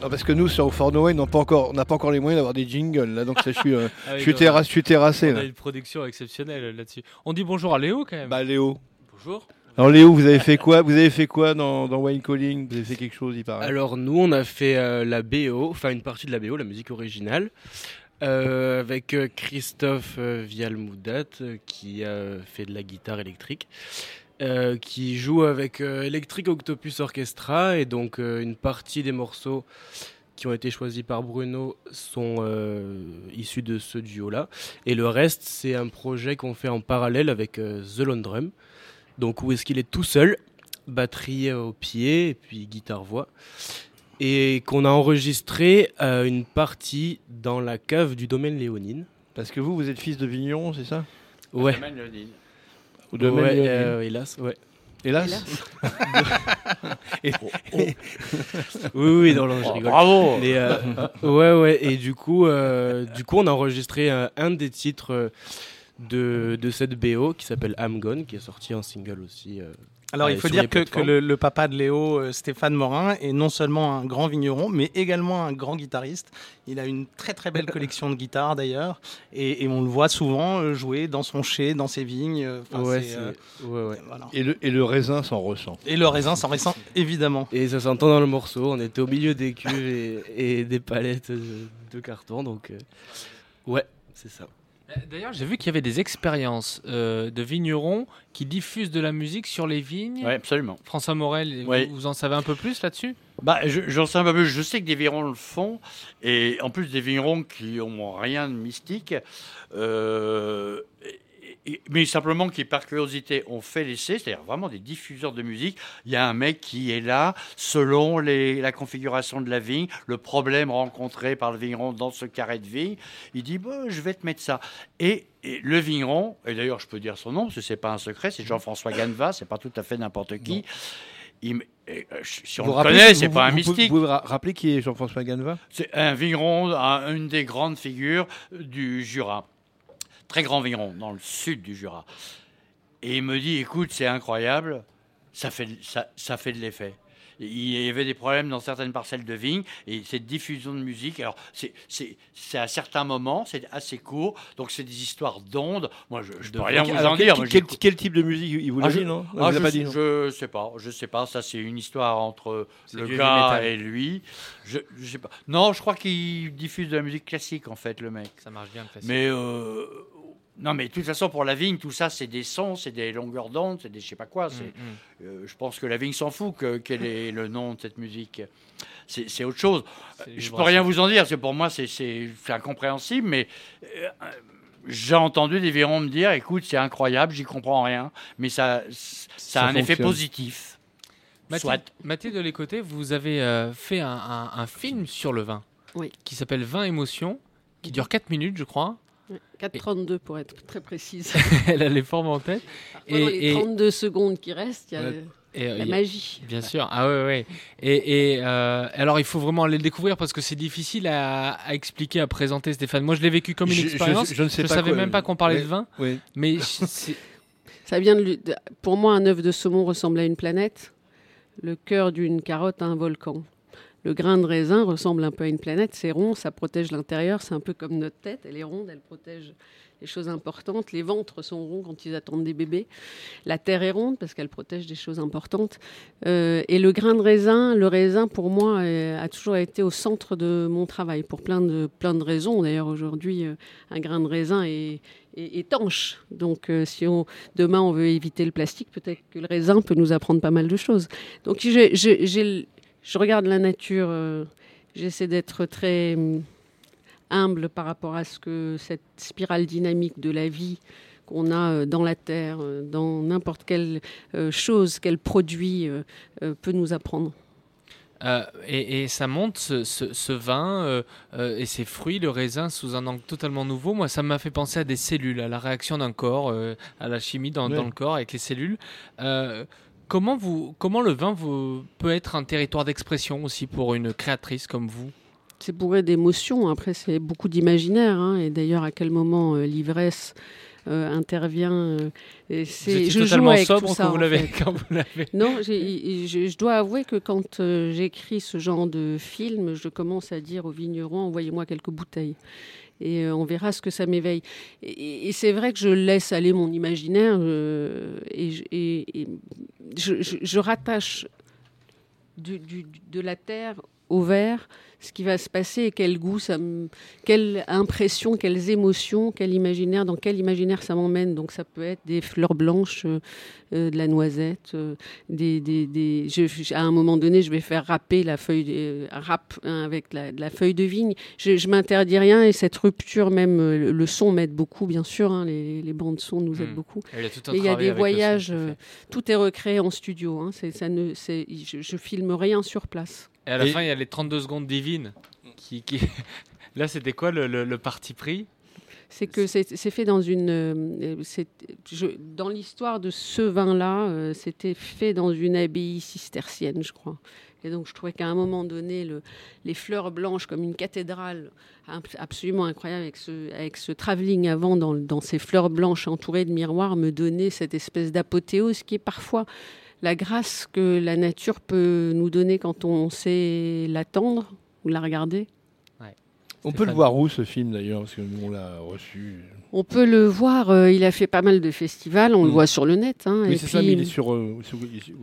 Non, parce que nous sur Fort Noé, on n'a pas encore, on n'a pas encore les moyens d'avoir des jingles là, donc ça, je suis, euh, Ah oui, je suis, non, terra- je suis terrassé On là. a une production exceptionnelle là-dessus. On dit bonjour à Léo quand même. Bah Léo. Bonjour. Alors Léo, vous avez fait quoi Vous avez fait quoi dans, dans Wine Calling? Vous avez fait quelque chose, il paraît? Alors nous, on a fait euh, la BO, enfin une partie de la BO, la musique originale, euh, avec euh, Christophe euh, Vialmoudat, euh, qui a fait de la guitare électrique, euh, qui joue avec euh, Electric Octopus Orchestra, et donc euh, une partie des morceaux qui ont été choisis par Bruno sont euh, issus de ce duo-là, et le reste, c'est un projet qu'on fait en parallèle avec euh, The Lone Drum, donc où est-ce qu'il est tout seul, batterie au pied et puis guitare-voix. Et qu'on a enregistré euh, une partie dans la cave du domaine Léonine. Parce que vous, vous êtes fils de vigneron, c'est ça? Ouais. Domaine Léonine. Ou domaine Ouais, Léonine. euh, hélas, ouais. Hélas? Et- oui, oui, non, non, je Oh, rigole. bravo. Mais, euh, ouais, ouais. Et du coup, euh, du coup, on a enregistré un, un des titres de, de cette BO qui s'appelle I'm Gone, qui est sorti en single aussi. Alors, euh, il faut dire que, le, le papa de Léo, euh, Stéphane Morin, est non seulement un grand vigneron, mais également un grand guitariste. Il a une très très belle collection de guitares d'ailleurs, et, et on le voit souvent euh, jouer dans son chai, dans ses vignes. euh, enfin, Ouais, c'est, c'est- euh, ouais, ouais. voilà. Et le, et le raisin s'en ressent. Et le raisin s'en ressent évidemment. Et ça s'entend dans le morceau. On était au milieu des cuves et, et des palettes de, de carton. Donc, euh, ouais, c'est ça. D'ailleurs, j'ai vu qu'il y avait des expériences euh, de vignerons qui diffusent de la musique sur les vignes. Oui, absolument. François Morel, vous- en savez un peu plus là-dessus? Bah, je- j'en sais un peu plus. Je sais que des vignerons le font, et en plus des vignerons qui n'ont rien de mystique, euh, mais simplement qui, par curiosité, ont fait l'essai, c'est-à-dire vraiment des diffuseurs de musique. Il y a un mec qui est là, selon les- la configuration de la vigne, le problème rencontré par le vigneron dans ce carré de vigne, il dit bah, Je vais te mettre ça. Et, et le vigneron, et d'ailleurs, je peux dire son nom, parce que c'est pas un secret, c'est Jean-François Ganeva, c'est pas tout à fait n'importe qui. Il euh, si on Vous le rappelez- connaît, c'est pas un mystique. Vous pouvez ra- rappeler qui est Jean-François Ganeva C'est un vigneron, un- une des grandes figures du Jura. Très grand vigneron dans le sud du Jura. Et il me dit, écoute, c'est incroyable, ça fait, ça, ça fait de l'effet. Il y avait des problèmes dans certaines parcelles de vignes et cette diffusion de musique, alors c'est- c'est c'est à certains moments, c'est assez court, donc c'est des histoires d'ondes. Moi, je ne peux rien vous en dire. quel- type de musique il vous ah, dit, je- non? Ah, vous je, a pas dit, non? je sais pas, je sais pas. Ça, c'est une histoire entre le gars et lui. Je, je sais pas. Non, je crois qu'il diffuse de la musique classique en fait, le mec. Ça marche bien le classique. Mais euh, non, mais de toute façon, pour la vigne, tout ça, c'est des sons, c'est des longueurs d'onde, c'est des je sais pas quoi. c'est- Mm, euh, je pense que la vigne s'en fout que, quel est le nom de cette musique. C'est c'est autre chose. C'est Je peux rien vous en dire, parce que pour moi, c'est- c'est c'est incompréhensible, mais euh, j'ai entendu des vignerons me dire, écoute, c'est incroyable, j'y comprends rien, mais ça, ça, a un effet positif. Mathilde. Mathilde de l'écoté, vous avez euh, fait un, un- un film sur le vin Oui. qui s'appelle Vin Émotion, qui dure 4 minutes, je crois. Ouais, 4,32 pour être très précise. Elle a les formes en tête. Parfois, dans les 32 secondes qui restent, il y a le- Et, la magie. Bien sûr. Ah ouais, ouais. Et, et, euh, alors, il faut vraiment aller le découvrir parce que c'est difficile à, à expliquer, à présenter, Stéphane. Moi, je l'ai vécu comme une Je- expérience. je ne sais pas savais quoi- même pas qu'on parlait de vin. Mais Ça vient de, lui- de- pour moi, un œuf de saumon ressemble à une planète. Le cœur d'une carotte à un volcan. Le grain de raisin ressemble un peu à une planète. C'est rond, ça protège l'intérieur. C'est un peu comme notre tête. Elle est ronde, elle protège les choses importantes. Les ventres sont ronds quand ils attendent des bébés. La terre est ronde parce qu'elle protège des choses importantes. Euh, et le grain de raisin, le raisin, pour moi, euh, a toujours été au centre de mon travail pour plein de, plein de raisons. D'ailleurs, aujourd'hui, euh, un grain de raisin est, étanche. Donc, si demain on veut éviter le plastique, peut-être que le raisin peut nous apprendre pas mal de choses. Donc, j'ai- je regarde la nature, euh, j'essaie d'être très hum, humble par rapport à ce que cette spirale dynamique de la vie qu'on a euh, dans la terre, euh, dans n'importe quelle chose qu'elle produit, peut nous apprendre. Euh, et, et ça monte ce, ce- ce vin euh, euh, et ces fruits, le raisin, sous un angle totalement nouveau. Moi, ça m'a fait penser à des cellules, à la réaction d'un corps, euh, à la chimie dans, Ouais. dans le corps avec les cellules. Comment, vous, comment le vin vous, peut être un territoire d'expression aussi pour une créatrice comme vous? C'est bourré d'émotions. Après, c'est beaucoup d'imaginaire. hein. Et d'ailleurs, à quel moment euh, l'ivresse intervient euh, et Vous c'est- Je joue totalement avec sobre tout ça, quand vous l'avez- fait. quand vous l'avez. Non, j'ai- je, je dois avouer que quand euh, j'écris ce genre de film, je commence à dire aux vignerons envoyez-moi quelques bouteilles. Et euh, on verra ce que ça m'éveille. Et, et c'est vrai que je laisse aller mon imaginaire euh, et, je- et- et je, je- je rattache du- du- de la terre au verre ce qui va se passer et quel goût, ça me- quelle impression, quelles émotions, quel imaginaire, dans quel imaginaire ça m'emmène. Donc ça peut être des fleurs blanches, euh, euh, de la noisette, euh, des, des, des- je- je- à un moment donné, je vais faire râper la feuille, de- euh, râpe hein, avec la, de la feuille de vigne. Je, je m'interdis rien et cette rupture, même le, le son m'aide beaucoup, bien sûr. hein, les, les bandes son nous aident Hmm. beaucoup. Et il y a y des son, voyages, tout est recréé en studio. hein, c'est, ça ne, je filme rien sur place. Et à la Et- fin, il y a les 32 secondes divines. Qui, qui... Là, c'était quoi le, le- le parti pris? C'est que c'est fait dans une. euh, je- dans l'histoire de ce vin-là, euh, c'était fait dans une abbaye cistercienne, je crois. Et donc, je trouvais qu'à un moment donné, le- les fleurs blanches, comme une cathédrale ab- absolument incroyable, avec ce, avec ce travelling avant dans, dans ces fleurs blanches entourées de miroirs, me donnait cette espèce d'apothéose qui est parfois la grâce que la nature peut nous donner quand on sait l'attendre ou la regarder. On peut le voir où ce film d'ailleurs Parce que nous on l'a reçu. On peut le voir, euh, il a fait pas mal de festivals, on le Mm. voit sur le net. hein, Oui, c'est ça, mais il est sur. euh,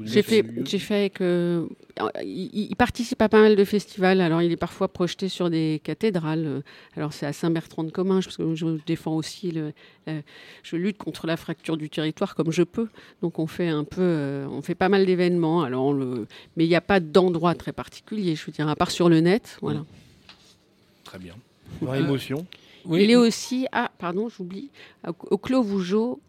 J'ai fait, sur- j'ai fait avec. euh, il, il participe à pas mal de festivals. Alors, il est parfois projeté sur des cathédrales. euh, Alors, c'est à Saint-Bertrand-de-Comminges, parce que je défends aussi. Le, je lutte contre la fracture du territoire comme je peux. Donc, on fait un peu. euh, on fait pas mal d'événements. Alors, on le, mais il n'y a pas d'endroit très particulier, je veux dire, à part sur le net. Voilà. Très bien. Dans émotion. Il est aussi, ah, pardon, j'oublie, au, au Clos Vougeot.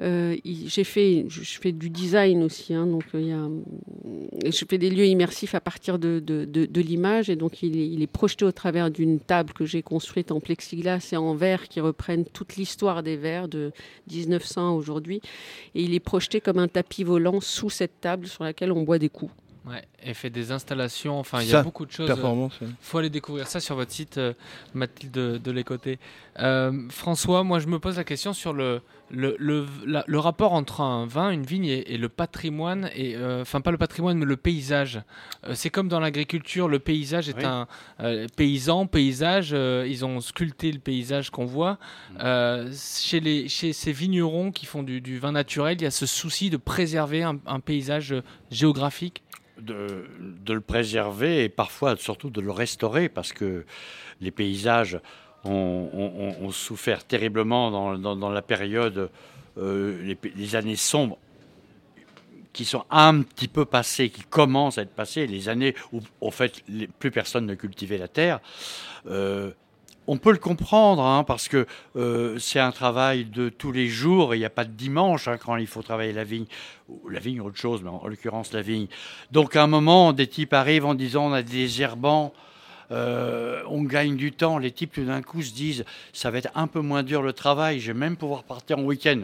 euh, j'ai fait, je, fais du design aussi, hein, donc euh, il y a, je fais des lieux immersifs à partir de, de, de- de l'image, et donc il est, il est projeté au travers d'une table que j'ai construite en plexiglas et en verre qui reprennent toute l'histoire des verres de 1900 aujourd'hui, et il est projeté comme un tapis volant sous cette table sur laquelle on boit des coups. Ouais, et fait des installations. Enfin, il y a beaucoup de choses. performance, Il ouais. faut aller découvrir ça sur votre site, euh, Mathilde de, de les côtés. Euh, François, moi, je me pose la question sur le, le, le, la- le rapport entre un vin, une vigne et, et le patrimoine. Et, euh, enfin, pas le patrimoine, mais le paysage. Euh, C'est comme dans l'agriculture, le paysage est Oui. un euh, paysan, paysage. euh, ils ont sculpté le paysage qu'on voit. Euh, chez, les, chez ces vignerons qui font du, du vin naturel, il y a ce souci de préserver un, un paysage euh, géographique. De, le préserver et parfois surtout de le restaurer parce que les paysages ont, souffert terriblement dans, la période, euh, les, années sombres qui sont un petit peu passées, qui commencent à être passées, les années où en fait plus personne ne cultivait la terre. euh, on peut le comprendre, hein, parce que euh, c'est un travail de tous les jours, il n'y a pas de dimanche hein, quand il faut travailler la vigne, la vigne autre chose, mais en, en l'occurrence la vigne. Donc à un moment, des types arrivent en disant on a des herbants, euh, on gagne du temps. Les types tout d'un coup se disent ça va être un peu moins dur le travail, je vais même pouvoir partir en week-end.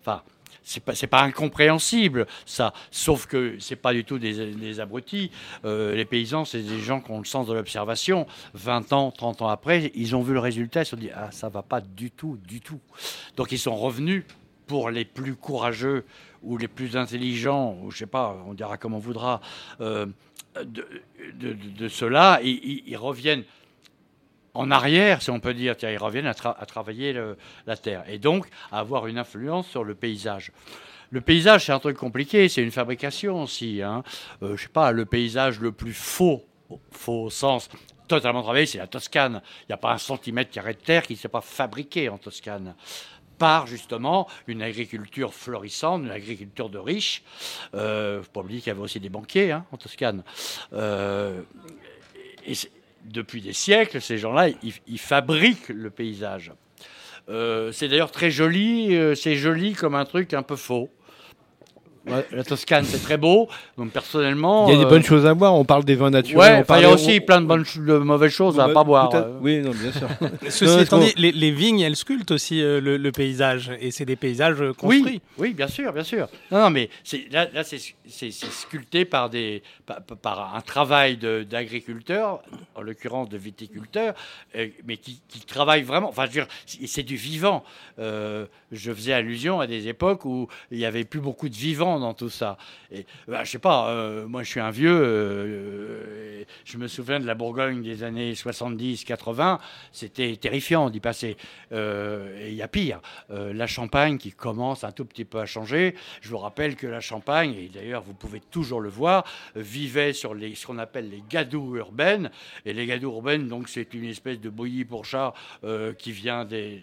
Enfin, c'est pas, pas incompréhensible, ça. Sauf que c'est pas du tout des, des abrutis. Euh, les paysans, c'est des gens qui ont le sens de l'observation. 20 ans, 30 ans après, ils ont vu le résultat, ils se sont dit, ah, ça va pas du tout, du tout. Donc ils sont revenus pour les plus courageux ou les plus intelligents, ou je sais pas, on dira comme on voudra, euh, de, de, de- ils- ils reviennent en arrière, si on peut dire, Tiens, ils reviennent à, tra- à travailler le- la terre et donc à avoir une influence sur le paysage. Le paysage, c'est un truc compliqué, c'est une fabrication aussi. Hein. Euh, je sais pas, le paysage le plus faux, faux au sens totalement travaillé, c'est la Toscane. Il n'y a pas un centimètre carré de terre qui ne s'est pas fabriqué en Toscane par justement une agriculture florissante, une agriculture de riches. Euh, faut pas oublier qu'il y avait aussi des banquiers hein, en Toscane. Euh, et depuis des siècles, ces gens-là, ils, fabriquent le paysage. Euh, c'est d'ailleurs très joli, euh, c'est joli comme un truc un peu faux. Ouais, La Toscane, c'est très beau. Donc personnellement, Il y a des euh, bonnes choses à voir. On parle des vins naturels. Ouais, on enfin, il y a aussi plein de bonnes, ch- de mauvaises choses à Ouais, pas boire. euh. Oui, non, bien sûr. Ceci Non, étant dit, les, les vignes, elles sculptent aussi euh, le, le paysage, et c'est des paysages euh, Oui, construits. oui, bien sûr, bien sûr. Non, non, mais là, là c'est sculpté par, des, par, par un travail d'agriculteurs, en l'occurrence de viticulteurs, euh, mais qui, qui travaillent vraiment. Enfin, je veux dire, c'est c'est du vivant. Euh, je faisais allusion à des époques où il n'y avait plus beaucoup de vivants dans tout ça. Et bah, je sais pas, euh, moi je suis un vieux, euh, je me souviens de la Bourgogne des années 70-80, c'était terrifiant d'y passer. Euh, et il y a pire, euh, la Champagne qui commence un tout petit peu à changer. Je vous rappelle que la Champagne, et d'ailleurs vous pouvez toujours le voir, vivait sur les, ce qu'on appelle les gadous urbaines. Et les gadous urbaines, donc c'est une espèce de bouillie pour chat qui vient des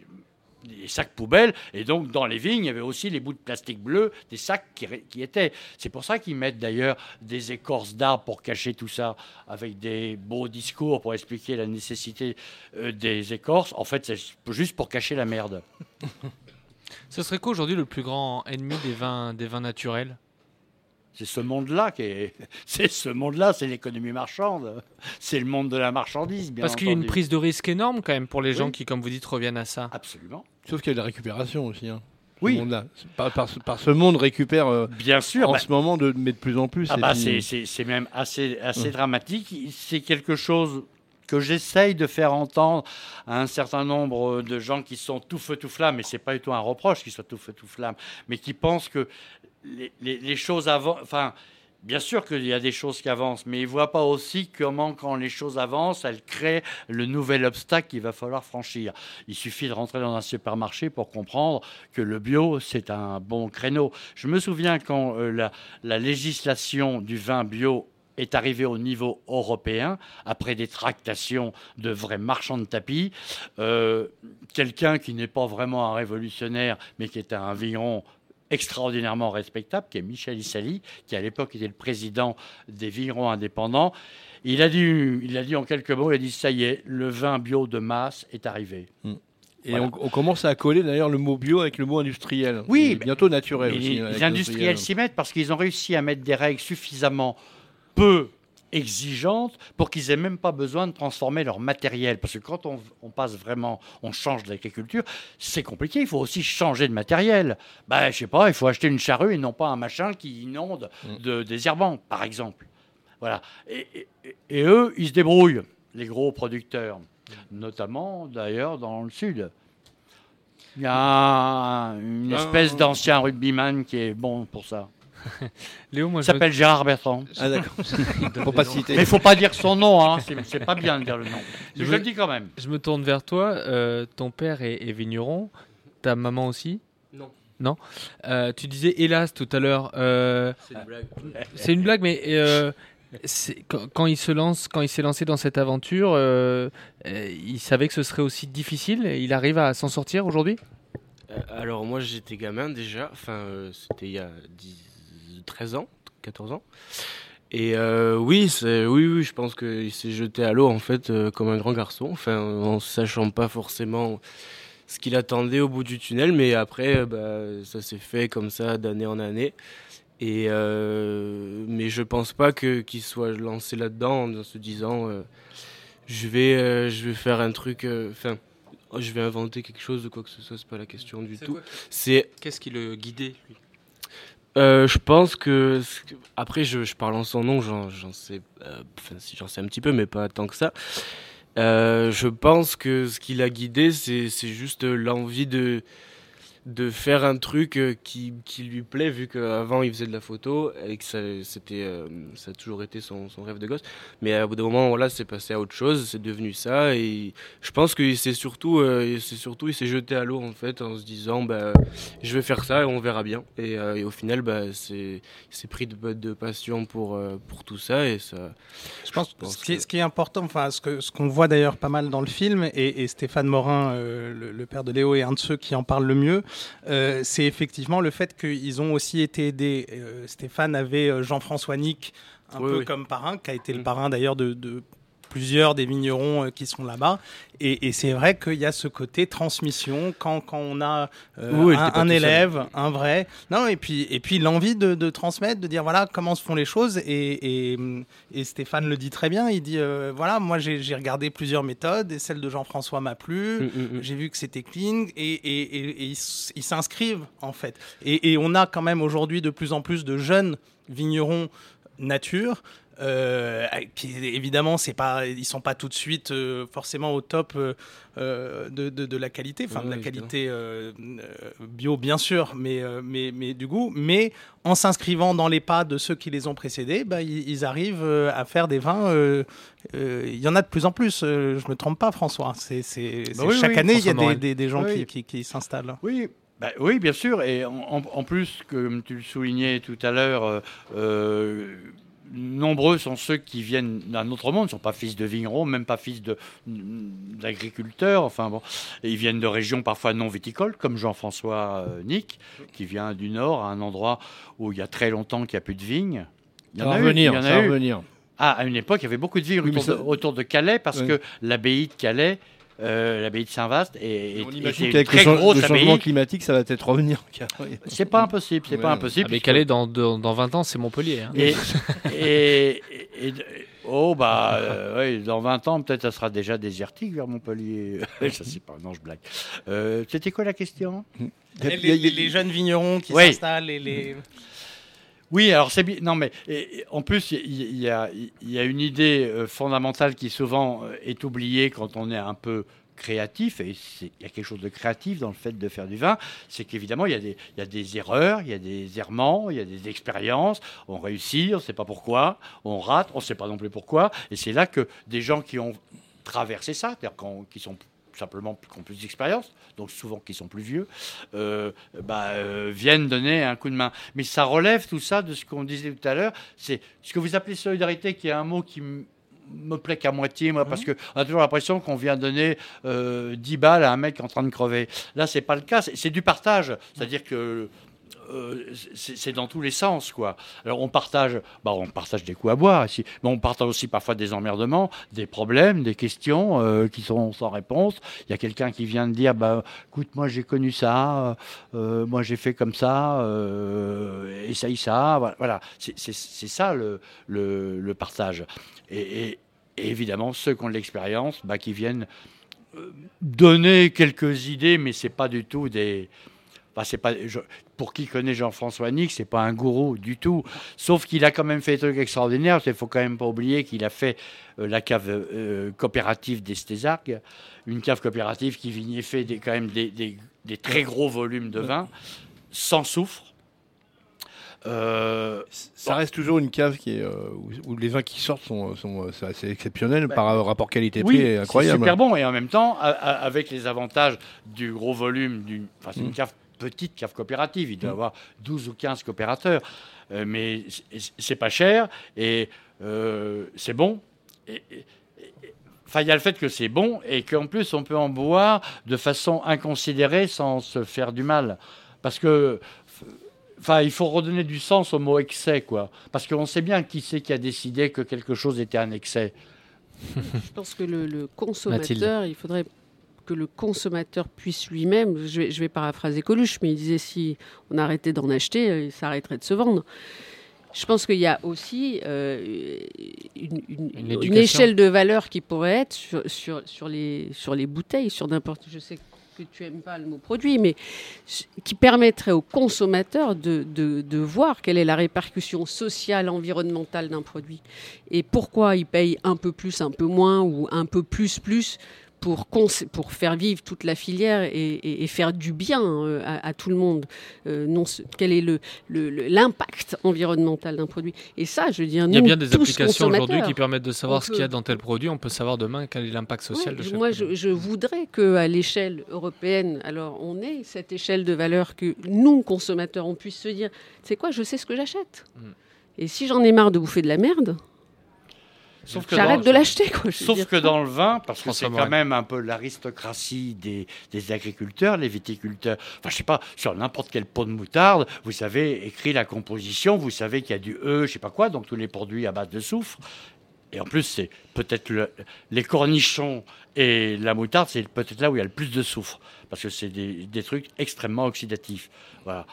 des sacs poubelles. Et donc, dans les vignes, il y avait aussi les bouts de plastique bleu, des sacs qui, qui étaient. C'est pour ça qu'ils mettent d'ailleurs des écorces d'arbres pour cacher tout ça, avec des beaux discours pour expliquer la nécessité euh, des écorces. En fait, c'est juste pour cacher la merde. Ce serait quoi aujourd'hui le plus grand ennemi des vins, des vins naturels? C'est ce monde-là qui est. C'est ce monde-là, c'est l'économie marchande. C'est le monde de la marchandise, bien Parce qu'il y a une prise de risque énorme quand même pour les gens qui, comme vous dites, reviennent à ça. Absolument. Sauf qu'il y a de la récupération aussi. Hein. Ce Oui. Par, par ce- par ce monde récupère euh, Bien sûr. en bah- ce moment, de, mais de plus en plus. Ah bah c'est- c'est c'est même assez, assez dramatique. C'est quelque chose que j'essaye de faire entendre à un certain nombre de gens qui sont tout feu tout flamme, et c'est pas du tout un reproche qu'ils soient tout feu tout flamme, mais qui pensent que les, choses avant, enfin, Bien sûr qu'il y a des choses qui avancent, mais il ne voit pas aussi comment, quand les choses avancent, elles créent le nouvel obstacle qu'il va falloir franchir. Il suffit de rentrer dans un supermarché pour comprendre que le bio, c'est un bon créneau. Je me souviens quand euh, la, la législation du vin bio est arrivée au niveau européen, après des tractations de vrais marchands de tapis, euh, quelqu'un qui n'est pas vraiment un révolutionnaire, mais qui est un vigneron extraordinairement respectable, qui est Michel Issali, qui à l'époque était le président des vignerons indépendants. Il a, dit, il a dit en quelques mots, il a dit, ça y est, le vin bio de masse est arrivé. Et Voilà. on, on commence à coller d'ailleurs le mot bio avec le mot industriel. Oui, Et bientôt naturel aussi. les industriels s'y mettent parce qu'ils ont réussi à mettre des règles suffisamment peu exigeantes pour qu'ils aient même pas besoin de transformer leur matériel. Parce que quand on, on passe vraiment, on change d'agriculture, c'est compliqué. Il faut aussi changer de matériel. Ben, je sais pas, il faut acheter une charrue et non pas un machin qui inonde de désherbant, par exemple. Voilà. Et, et- et eux, ils se débrouillent, les gros producteurs, notamment d'ailleurs dans le sud. Il y a une Ah. espèce d'ancien rugbyman qui est bon pour ça. Léo, moi, Il je s'appelle me- Gérard Bertrand. Ah, d'accord. Faut pas citer. Mais il faut pas dire son nom, hein. c'est c'est pas bien de dire le nom. Je, me- le dis quand même. Je me tourne vers toi. euh, ton père est, est vigneron. Ta maman aussi Non. Non. Euh, tu disais hélas tout à l'heure. euh, C'est une blague. C'est une blague, mais euh, c'est- quand, quand il se lance, quand il s'est lancé dans cette aventure, euh, il savait que ce serait aussi difficile. et Il arrive à s'en sortir aujourd'hui? Euh, alors moi j'étais gamin déjà, enfin euh, c'était il y a 10, 13 ans, 14 ans. Et euh, oui, c'est- oui, oui, je pense qu'il s'est jeté à l'eau en fait euh, comme un grand garçon, enfin en sachant pas forcément ce qu'il attendait au bout du tunnel, mais après euh, bah, ça s'est fait comme ça d'année en année. Et euh, mais je pense pas que qu'il soit lancé là-dedans en se disant je vais je vais faire un truc, enfin je vais inventer quelque chose ou quoi que ce soit, c'est pas la question du tout. C'est Qu'est-ce qui le guidait lui? Euh, je pense que après je, parle en son nom, j'en j'en sais, euh, j'en sais un petit peu, mais pas tant que ça. Euh, je pense que ce qui l'a guidé, c'est juste l'envie de de faire un truc euh, qui, qui lui plaît, vu qu'avant il faisait de la photo et que ça, c'était, euh, ça a toujours été son, son rêve de gosse. Mais à bout d'un moment, voilà, c'est passé à autre chose, c'est devenu ça. Et je pense que c'est surtout, euh, c'est surtout, il s'est jeté à l'eau en fait, en se disant, bah, je vais faire ça et on verra bien. Et, euh, et au final, bah, c'est, il s'est pris de, de passion pour, euh, pour tout ça et ça. Je pense, ce, qui est, ce qui est important, enfin, ce que- ce qu'on voit d'ailleurs pas mal dans le film, et, et Stéphane Morin, euh, le, le père de Léo, est un de ceux qui en parle le mieux, euh, c'est effectivement le fait qu'ils ont aussi été aidés. Euh, Stéphane avait euh, Jean-François Nick, un Oui, peu oui. comme parrain, qui a été le parrain d'ailleurs de, de plusieurs des vignerons euh, qui sont là-bas. Et, et c'est vrai qu'il y a ce côté transmission quand, quand on a euh, Oui, un, élève, un vrai. Non, et puis, et puis l'envie de, de transmettre, de dire voilà comment se font les choses. Et, et, et Stéphane le dit très bien. Il dit euh, voilà, moi j'ai regardé plusieurs méthodes et celle de Jean-François m'a plu. Mm, mm, mm. J'ai vu que c'était clean et, ils s'inscrivent en fait. Et, et on a quand même aujourd'hui de plus en plus de jeunes vignerons nature. Euh, qui évidemment c'est pas ils sont pas tout de suite euh, forcément au top euh, euh, de, de, de la qualité enfin de la évidemment. qualité bio bien sûr mais, mais mais du goût mais en s'inscrivant dans les pas de ceux qui les ont précédés bah, ils, ils arrivent à faire des vins il y en a de plus en plus je me trompe pas François c'est c'est- Bah oui, chaque oui, année il y a des, des, des gens Oui. qui, qui, qui s'installent Oui, bah oui, bien sûr. Et en, plus, comme tu le soulignais tout à l'heure, euh, nombreux sont ceux qui viennent d'un autre monde, ne sont pas fils de vignerons, même pas fils d'agriculteurs. Enfin bon, ils viennent de régions parfois non viticoles, comme Jean-François euh, Nick, qui vient du Nord, à un endroit où il y a très longtemps qu'il n'y a plus de vignes. Il y en a eu, revenir, il y en a ça eu. revenir. Ah, à une époque, il y avait beaucoup de vignes Oui, autour, ça- de, autour de Calais, parce Oui. que l'abbaye de Calais, euh, l'abbaye de Saint-Vaast, est, On imagine qu'avec le, changement abbaye. climatique, ça va peut-être revenir. C'est pas impossible, c'est pas impossible. Ah, mais Calais, dans, dans, dans 20 ans, c'est Montpellier. hein. Et, et, et- et- oh bah euh, ouais, dans 20 ans peut-être ça sera déjà désertique vers Montpellier. je sais pas, non je blague. Euh, C'était quoi la question? Les, les- les jeunes vignerons qui Oui. s'installent et les Oui, alors c'est bien. Non, mais en plus, il y, a, une idée euh, fondamentale qui souvent euh, est oubliée quand on est un peu créatif, et il y a quelque chose de créatif dans le fait de faire du vin, c'est qu'évidemment, il y, y a des erreurs, il y a des errements, il y a des expériences, on réussit, on ne sait pas pourquoi, on rate, on ne sait pas non plus pourquoi, et c'est là que des gens qui ont traversé ça, c'est-à-dire qui sont simplement qui ont plus d'expérience, donc souvent qui sont plus vieux, euh, bah, euh, viennent donner un coup de main. Mais ça relève tout ça de ce qu'on disait tout à l'heure, c'est ce que vous appelez solidarité, qui est un mot qui me plaît qu'à moitié, moi, parce qu'on a toujours l'impression qu'on vient donner euh, 10 balles à un mec en train de crever. Là, c'est pas le cas, c'est c'est du partage. C'est-à-dire que euh, c'est dans tous les sens, quoi. Alors, on partage, bah, on partage des coups à boire ici, mais on partage aussi parfois des emmerdements, des problèmes, des questions euh, qui sont sans réponse. Il y a quelqu'un qui vient de dire, bah, écoute, moi j'ai connu ça, euh, moi j'ai fait comme ça, essaye ça. Voilà, c'est ça le, partage. Et, évidemment, ceux qui ont de l'expérience, bah, qui viennent donner quelques idées, mais c'est pas du tout des. Enfin, c'est pas, je- pour qui connaît Jean-François Nick, c'est pas un gourou du tout. Sauf qu'il a quand même fait des trucs extraordinaires. Il faut quand même pas oublier qu'il a fait euh, la cave euh, coopérative d'Estésargues, une cave coopérative qui vignait fait des, quand même des, des- des très gros volumes de vin, sans soufre. Euh, Ça reste toujours une cave qui est, euh, où, où les vins qui sortent sont, assez exceptionnel par euh, rapport qualité-prix, Oui, incroyable. C'est super bon et en même temps, a- a- avec les avantages du gros volume, d'une, c'est une Mm. cave, petite cave coopérative, il doit y Mm. avoir 12 ou 15 coopérateurs, Euh, mais c'est- pas cher et euh, c'est bon. Et- et- et- Enfin, il y a le fait que c'est bon et qu'en plus on peut en boire de façon inconsidérée sans se faire du mal. Parce que, enfin, il faut redonner du sens au mot excès, quoi. Parce qu'on sait bien qui c'est qui a décidé que quelque chose était un excès. Je pense que le, le consommateur, il faudrait que le consommateur puisse lui-même, je vais, je vais paraphraser Coluche, mais il disait si on arrêtait d'en acheter, euh, il s'arrêterait de se vendre. Je pense qu'il y a aussi euh, une, une- Une une éducation. échelle de valeur qui pourrait être sur, sur, sur les, sur les bouteilles, sur n'importe. Je sais que tu aimes pas le mot produit, mais qui permettrait au consommateur de, de, de voir quelle est la répercussion sociale, environnementale d'un produit et pourquoi il paye un peu plus, un peu moins ou un peu plus, plus pour, faire vivre toute la filière et, et- et faire du bien euh, à, à tout le monde. Euh, non, quel est le- l'impact environnemental d'un produit? Et ça, je veux dire, Il y a nous, bien des applications aujourd'hui qui permettent de savoir ce qu'il y a dans tel produit. On peut savoir demain quel est l'impact social Ouais, de chaque moi, produit. je, je voudrais qu'à l'échelle européenne, alors on ait cette échelle de valeur que nous, consommateurs, on puisse se dire, c'est quoi, je sais ce que j'achète? Mm. Et si j'en ai marre de bouffer de la merde, Sauf que j'arrête dans- de l'acheter. quoi, Sauf dire. que dans le vin, parce que c'est quand même un peu l'aristocratie des, des agriculteurs, les viticulteurs. Enfin, je sais pas, sur n'importe quel pot de moutarde, vous avez écrit la composition, vous savez qu'il y a du E, je sais pas quoi, donc tous les produits à base de soufre. Et en plus, c'est peut-être le- les cornichons et la moutarde, c'est peut-être là où il y a le plus de soufre, parce que c'est des, des trucs extrêmement oxydatifs. Voilà.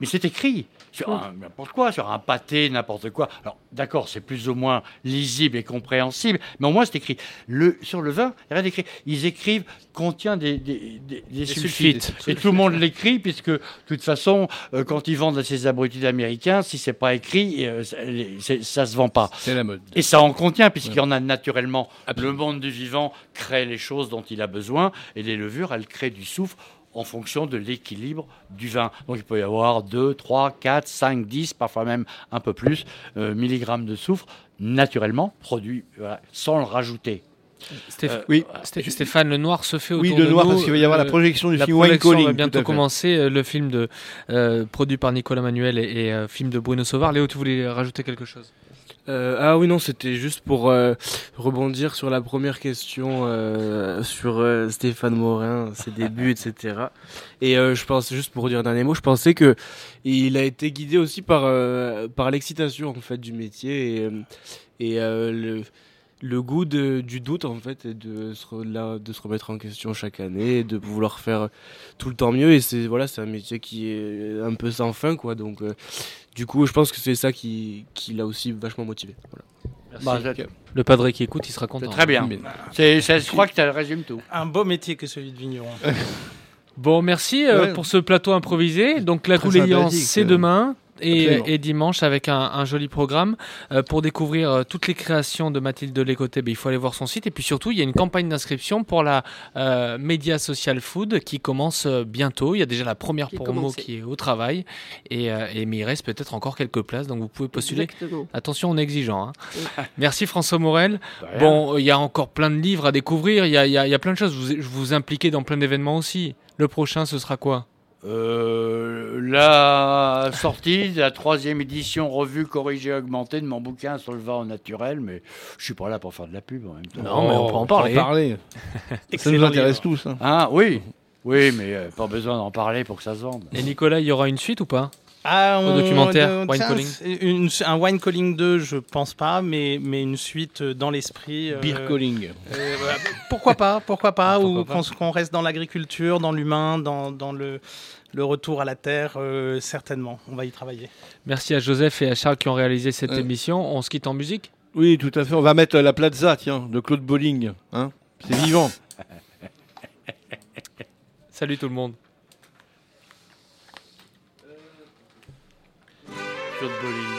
Mais c'est écrit sur n'importe quoi, sur un pâté, n'importe quoi. Alors, d'accord, c'est plus ou moins lisible et compréhensible, mais au moins c'est écrit. Le, sur le vin, il y a rien écrit. Ils écrivent contient des, des, des- des sulfites. sulfites. Et tout le monde l'écrit, puisque de toute façon, euh, quand ils vendent à ces abrutis américains, si c'est pas écrit, euh, ça, ça se vend pas. C'est la mode. Et ça en contient, puisqu'il y en a naturellement. Le monde du vivant crée les choses dont il a besoin, et les levures, elles créent du soufre en fonction de l'équilibre du vin. Donc il peut y avoir 2, 3, 4, 5, 10, parfois même un peu plus, euh, milligrammes de soufre, naturellement, produit voilà, sans le rajouter. Stéph- Euh, Oui. Sté- Stéphane, le noir se fait Oui, autour le de noir, nous. parce qu'il va y avoir la projection du la film Wine Calling, va bientôt commencer. euh, le film de, euh, produit par Nicolas Manuel et, et, euh, film de Bruno Sauvard. Léo, tu voulais rajouter quelque chose? Euh, ah oui, non, c'était juste pour euh, rebondir sur la première question euh, sur Stéphane Morin, ses débuts, etc. Et je pense, juste pour dire un dernier mot, je pensais que il a été guidé aussi par, par l'excitation en fait du métier et, et le, le goût du doute en fait et de se, remettre en question chaque année et de vouloir faire tout le temps mieux et c'est voilà c'est un métier qui est un peu sans fin quoi donc du coup je pense que c'est ça qui, qui l'a aussi vachement motivé voilà. Merci. Bah, Le padre qui écoute, il sera content. Très bien. C'est- c'est- je crois que tu résumes tout. Un beau métier que celui de vigneron. Bon, merci euh, Ouais. pour ce plateau improvisé. Donc la sympathique, c'est euh. demain. Et, dimanche avec un, un joli programme. Euh, pour découvrir euh, toutes les créations de Mathilde Lécoté, ben, il faut aller voir son site. Et puis surtout, il y a une campagne d'inscription pour la euh, Media Social Food qui commence bientôt. Il y a déjà la première Qui promo qui est au travail. Et, euh, et- mais il reste peut-être encore quelques places, donc vous pouvez postuler. Exactement. Attention, on est exigeant. hein. Merci François Morel. Bon, euh, il y a encore plein de livres à découvrir. Il y a, il y a- il y a plein de choses. Vous vous vous impliquez dans plein d'événements aussi. Le prochain, ce sera quoi? Euh, la sortie de la troisième édition revue corrigée augmentée de mon bouquin sur le vin au naturel, mais je suis pas là pour faire de la pub en même temps. Non, mais on peut en parler. Ça nous intéresse livre. tous. hein. Ah oui, oui, mais euh, pas besoin d'en parler pour que ça se vende. Et Nicolas, il y aura une suite ou pas? Ah, Au on- documentaire de- Wine tiens, Calling c'est une- Un Wine Calling 2, je pense pas, mais, mais une suite euh, dans l'esprit. euh, Beer calling. euh, pourquoi pas, pourquoi pas, Ah, ou qu'on reste dans l'agriculture, dans l'humain, dans, dans le, le retour à la terre, euh, certainement. On va y travailler. Merci à Joseph et à Charles qui ont réalisé cette émission. On se quitte en musique? Oui, tout à fait. On va mettre la Plaza, tiens, de Claude Bolling. Hein C'est vivant. Salut tout le monde. Claude Bolling.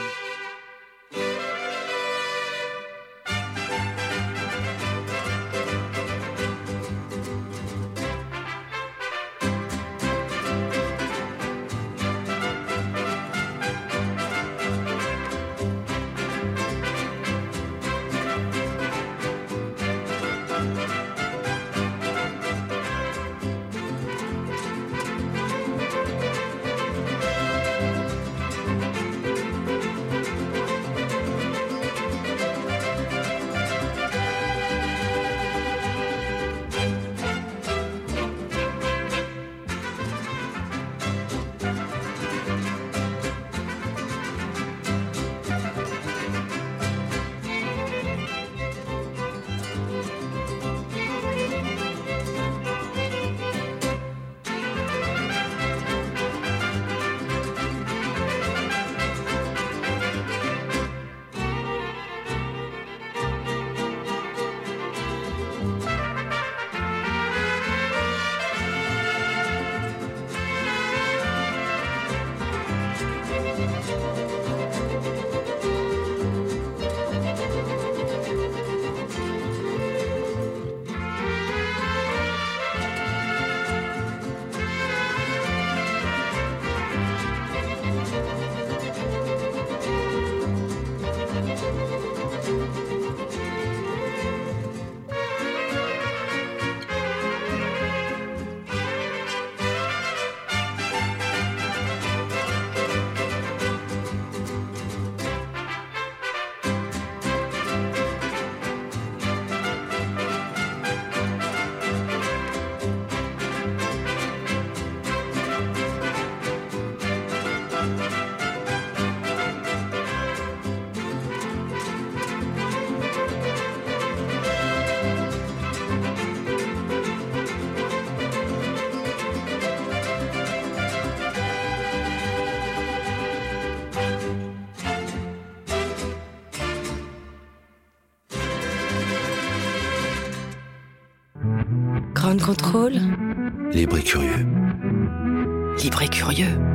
Grand contrôle. Libre et curieux. Libre et curieux.